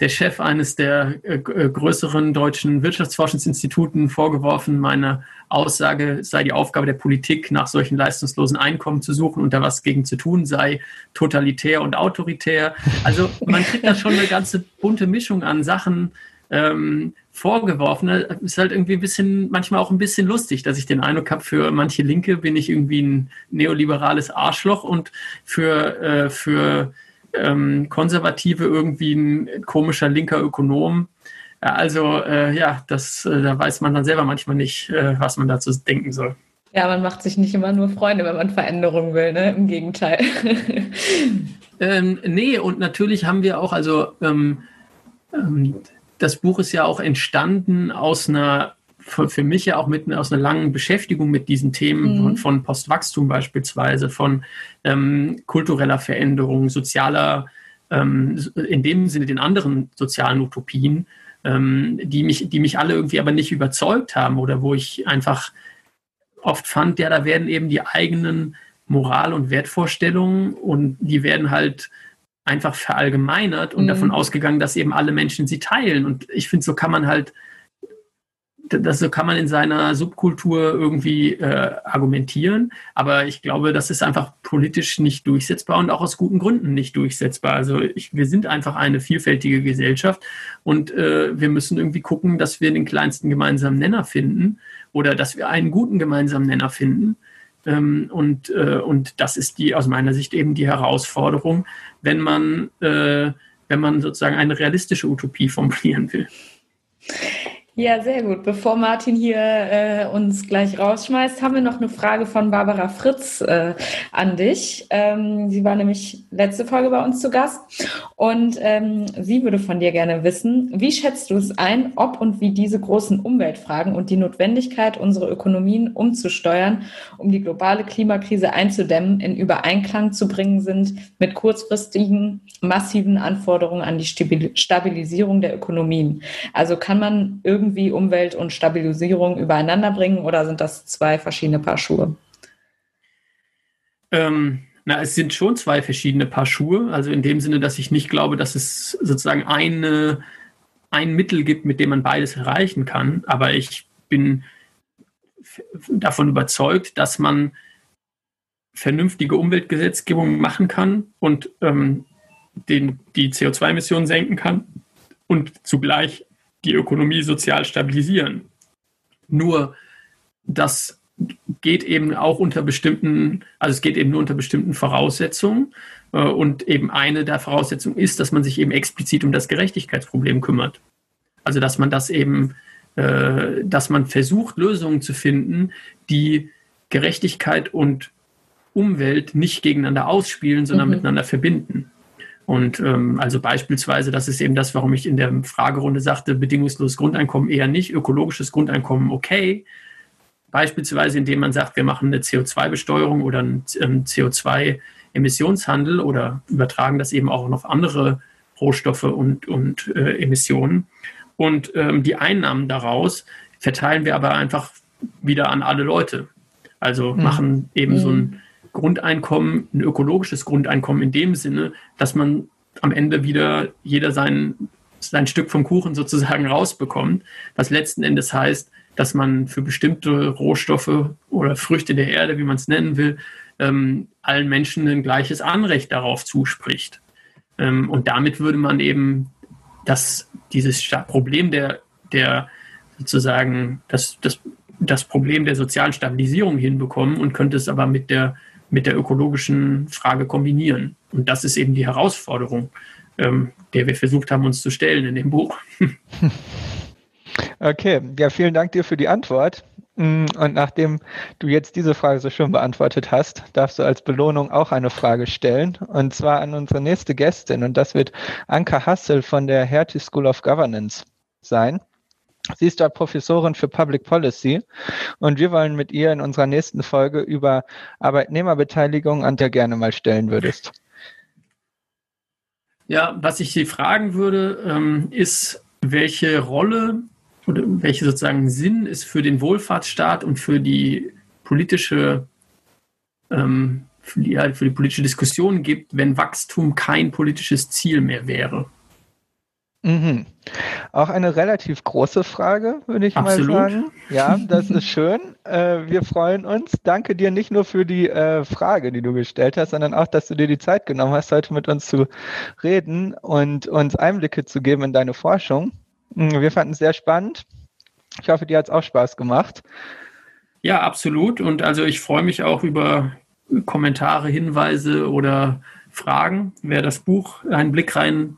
der Chef eines der äh, äh, größeren deutschen Wirtschaftsforschungsinstituten vorgeworfen, meine Aussage sei die Aufgabe der Politik, nach solchen leistungslosen Einkommen zu suchen und da was gegen zu tun, sei totalitär und autoritär. Also man kriegt da schon eine ganze bunte Mischung an Sachen ähm, vorgeworfen. Ist halt irgendwie ein bisschen, manchmal auch ein bisschen lustig, dass ich den Eindruck habe, für manche Linke bin ich irgendwie ein neoliberales Arschloch und für, äh, für ähm, Konservative irgendwie ein komischer linker Ökonom. Also äh, ja, das, äh, da weiß man dann selber manchmal nicht, äh, was man dazu denken soll. Ja, man macht sich nicht immer nur Freunde, wenn man Veränderungen will, ne? Im Gegenteil. ähm, nee, und natürlich haben wir auch, also ähm, ähm, das Buch ist ja auch entstanden aus einer für, mich ja auch mit aus einer langen Beschäftigung mit diesen Themen mhm. von, von, Postwachstum beispielsweise, von ähm, kultureller Veränderung, sozialer, ähm, in dem Sinne den anderen sozialen Utopien, ähm, die, mich, die mich alle irgendwie aber nicht überzeugt haben oder wo ich einfach oft fand, ja, da werden eben die eigenen Moral- und Wertvorstellungen und die werden halt einfach verallgemeinert und mhm. davon ausgegangen, dass eben alle Menschen sie teilen. Und ich finde, so kann man halt das so kann man in seiner Subkultur irgendwie äh, argumentieren, aber ich glaube, das ist einfach politisch nicht durchsetzbar und auch aus guten Gründen nicht durchsetzbar. Also ich, wir sind einfach eine vielfältige Gesellschaft und äh, wir müssen irgendwie gucken, dass wir den kleinsten gemeinsamen Nenner finden oder dass wir einen guten gemeinsamen Nenner finden. Ähm, und, äh, und das ist die aus meiner Sicht eben die Herausforderung, wenn man, äh, wenn man sozusagen eine realistische Utopie formulieren will. Ja, sehr gut. Bevor Martin hier äh, uns gleich rausschmeißt, haben wir noch eine Frage von Barbara Fritz äh, an dich. Ähm, sie war nämlich letzte Folge bei uns zu Gast und ähm, sie würde von dir gerne wissen, wie schätzt du es ein, ob und wie diese großen Umweltfragen und die Notwendigkeit, unsere Ökonomien umzusteuern, um die globale Klimakrise einzudämmen, in Übereinklang zu bringen sind mit kurzfristigen, massiven Anforderungen an die Stabilisierung der Ökonomien? Also kann man irgendwie irgendwie Umwelt und Stabilisierung übereinander bringen oder sind das zwei verschiedene Paar Schuhe? Ähm, na, es sind schon zwei verschiedene Paar Schuhe. Also in dem Sinne, dass ich nicht glaube, dass es sozusagen eine, ein Mittel gibt, mit dem man beides erreichen kann. Aber ich bin davon überzeugt, dass man vernünftige Umweltgesetzgebung machen kann und ähm, den, die CO2-Emissionen senken kann und zugleich die Ökonomie sozial stabilisieren. Nur das geht eben auch unter bestimmten, also es geht eben nur unter bestimmten Voraussetzungen. Äh, und eben eine der Voraussetzungen ist, dass man sich eben explizit um das Gerechtigkeitsproblem kümmert. Also dass man das eben, äh, dass man versucht, Lösungen zu finden, die Gerechtigkeit und Umwelt nicht gegeneinander ausspielen, sondern mhm. miteinander verbinden. Und ähm, also beispielsweise, das ist eben das, warum ich in der Fragerunde sagte, bedingungsloses Grundeinkommen eher nicht, ökologisches Grundeinkommen okay. Beispielsweise, indem man sagt, wir machen eine CO2-Besteuerung oder einen ähm, CO2-Emissionshandel oder übertragen das eben auch auf andere Rohstoffe und, und äh, Emissionen. Und ähm, die Einnahmen daraus verteilen wir aber einfach wieder an alle Leute. Also mhm. machen eben mhm. so ein Grundeinkommen, ein ökologisches Grundeinkommen in dem Sinne, dass man am Ende wieder jeder seinen sein Stück vom Kuchen sozusagen rausbekommt, was letzten Endes heißt, dass man für bestimmte Rohstoffe oder Früchte der Erde, wie man es nennen will, ähm, allen Menschen ein gleiches Anrecht darauf zuspricht. Ähm, und damit würde man eben das, dieses Problem der, der sozusagen das, das, das Problem der sozialen Stabilisierung hinbekommen und könnte es aber mit der, mit der ökologischen Frage kombinieren. Und das ist eben die Herausforderung, ähm, der wir versucht haben, uns zu stellen in dem Buch. Okay, ja, vielen Dank dir für die Antwort. Mm, und nachdem du jetzt diese Frage so schön beantwortet hast, darfst du als Belohnung auch eine Frage stellen. Und zwar an unsere nächste Gästin. Und das wird Anka Hassel von der Hertie School of Governance sein. Sie ist dort Professorin für Public Policy und wir wollen mit ihr in unserer nächsten Folge über Arbeitnehmerbeteiligung an der gerne mal stellen würdest. Ja, was ich Sie fragen würde, ähm, ist, welche Rolle oder welche sozusagen Sinn es für den Wohlfahrtsstaat und für die politische ähm, für, die, für die politische Diskussion gibt, wenn Wachstum kein politisches Ziel mehr wäre. Mhm. Auch eine relativ große Frage, würde ich Absolut. mal sagen. Ja, das ist schön. Äh, wir freuen uns. Danke dir nicht nur für die äh, Frage, die du gestellt hast, sondern auch, dass du dir die Zeit genommen hast, heute mit uns zu reden und uns Einblicke zu geben in deine Forschung. Mhm, wir fanden es sehr spannend. Ich hoffe, dir hat es auch Spaß gemacht. Ja, absolut. Und also ich freue mich auch über Kommentare, Hinweise oder Fragen. Wer das Buch einen Blick rein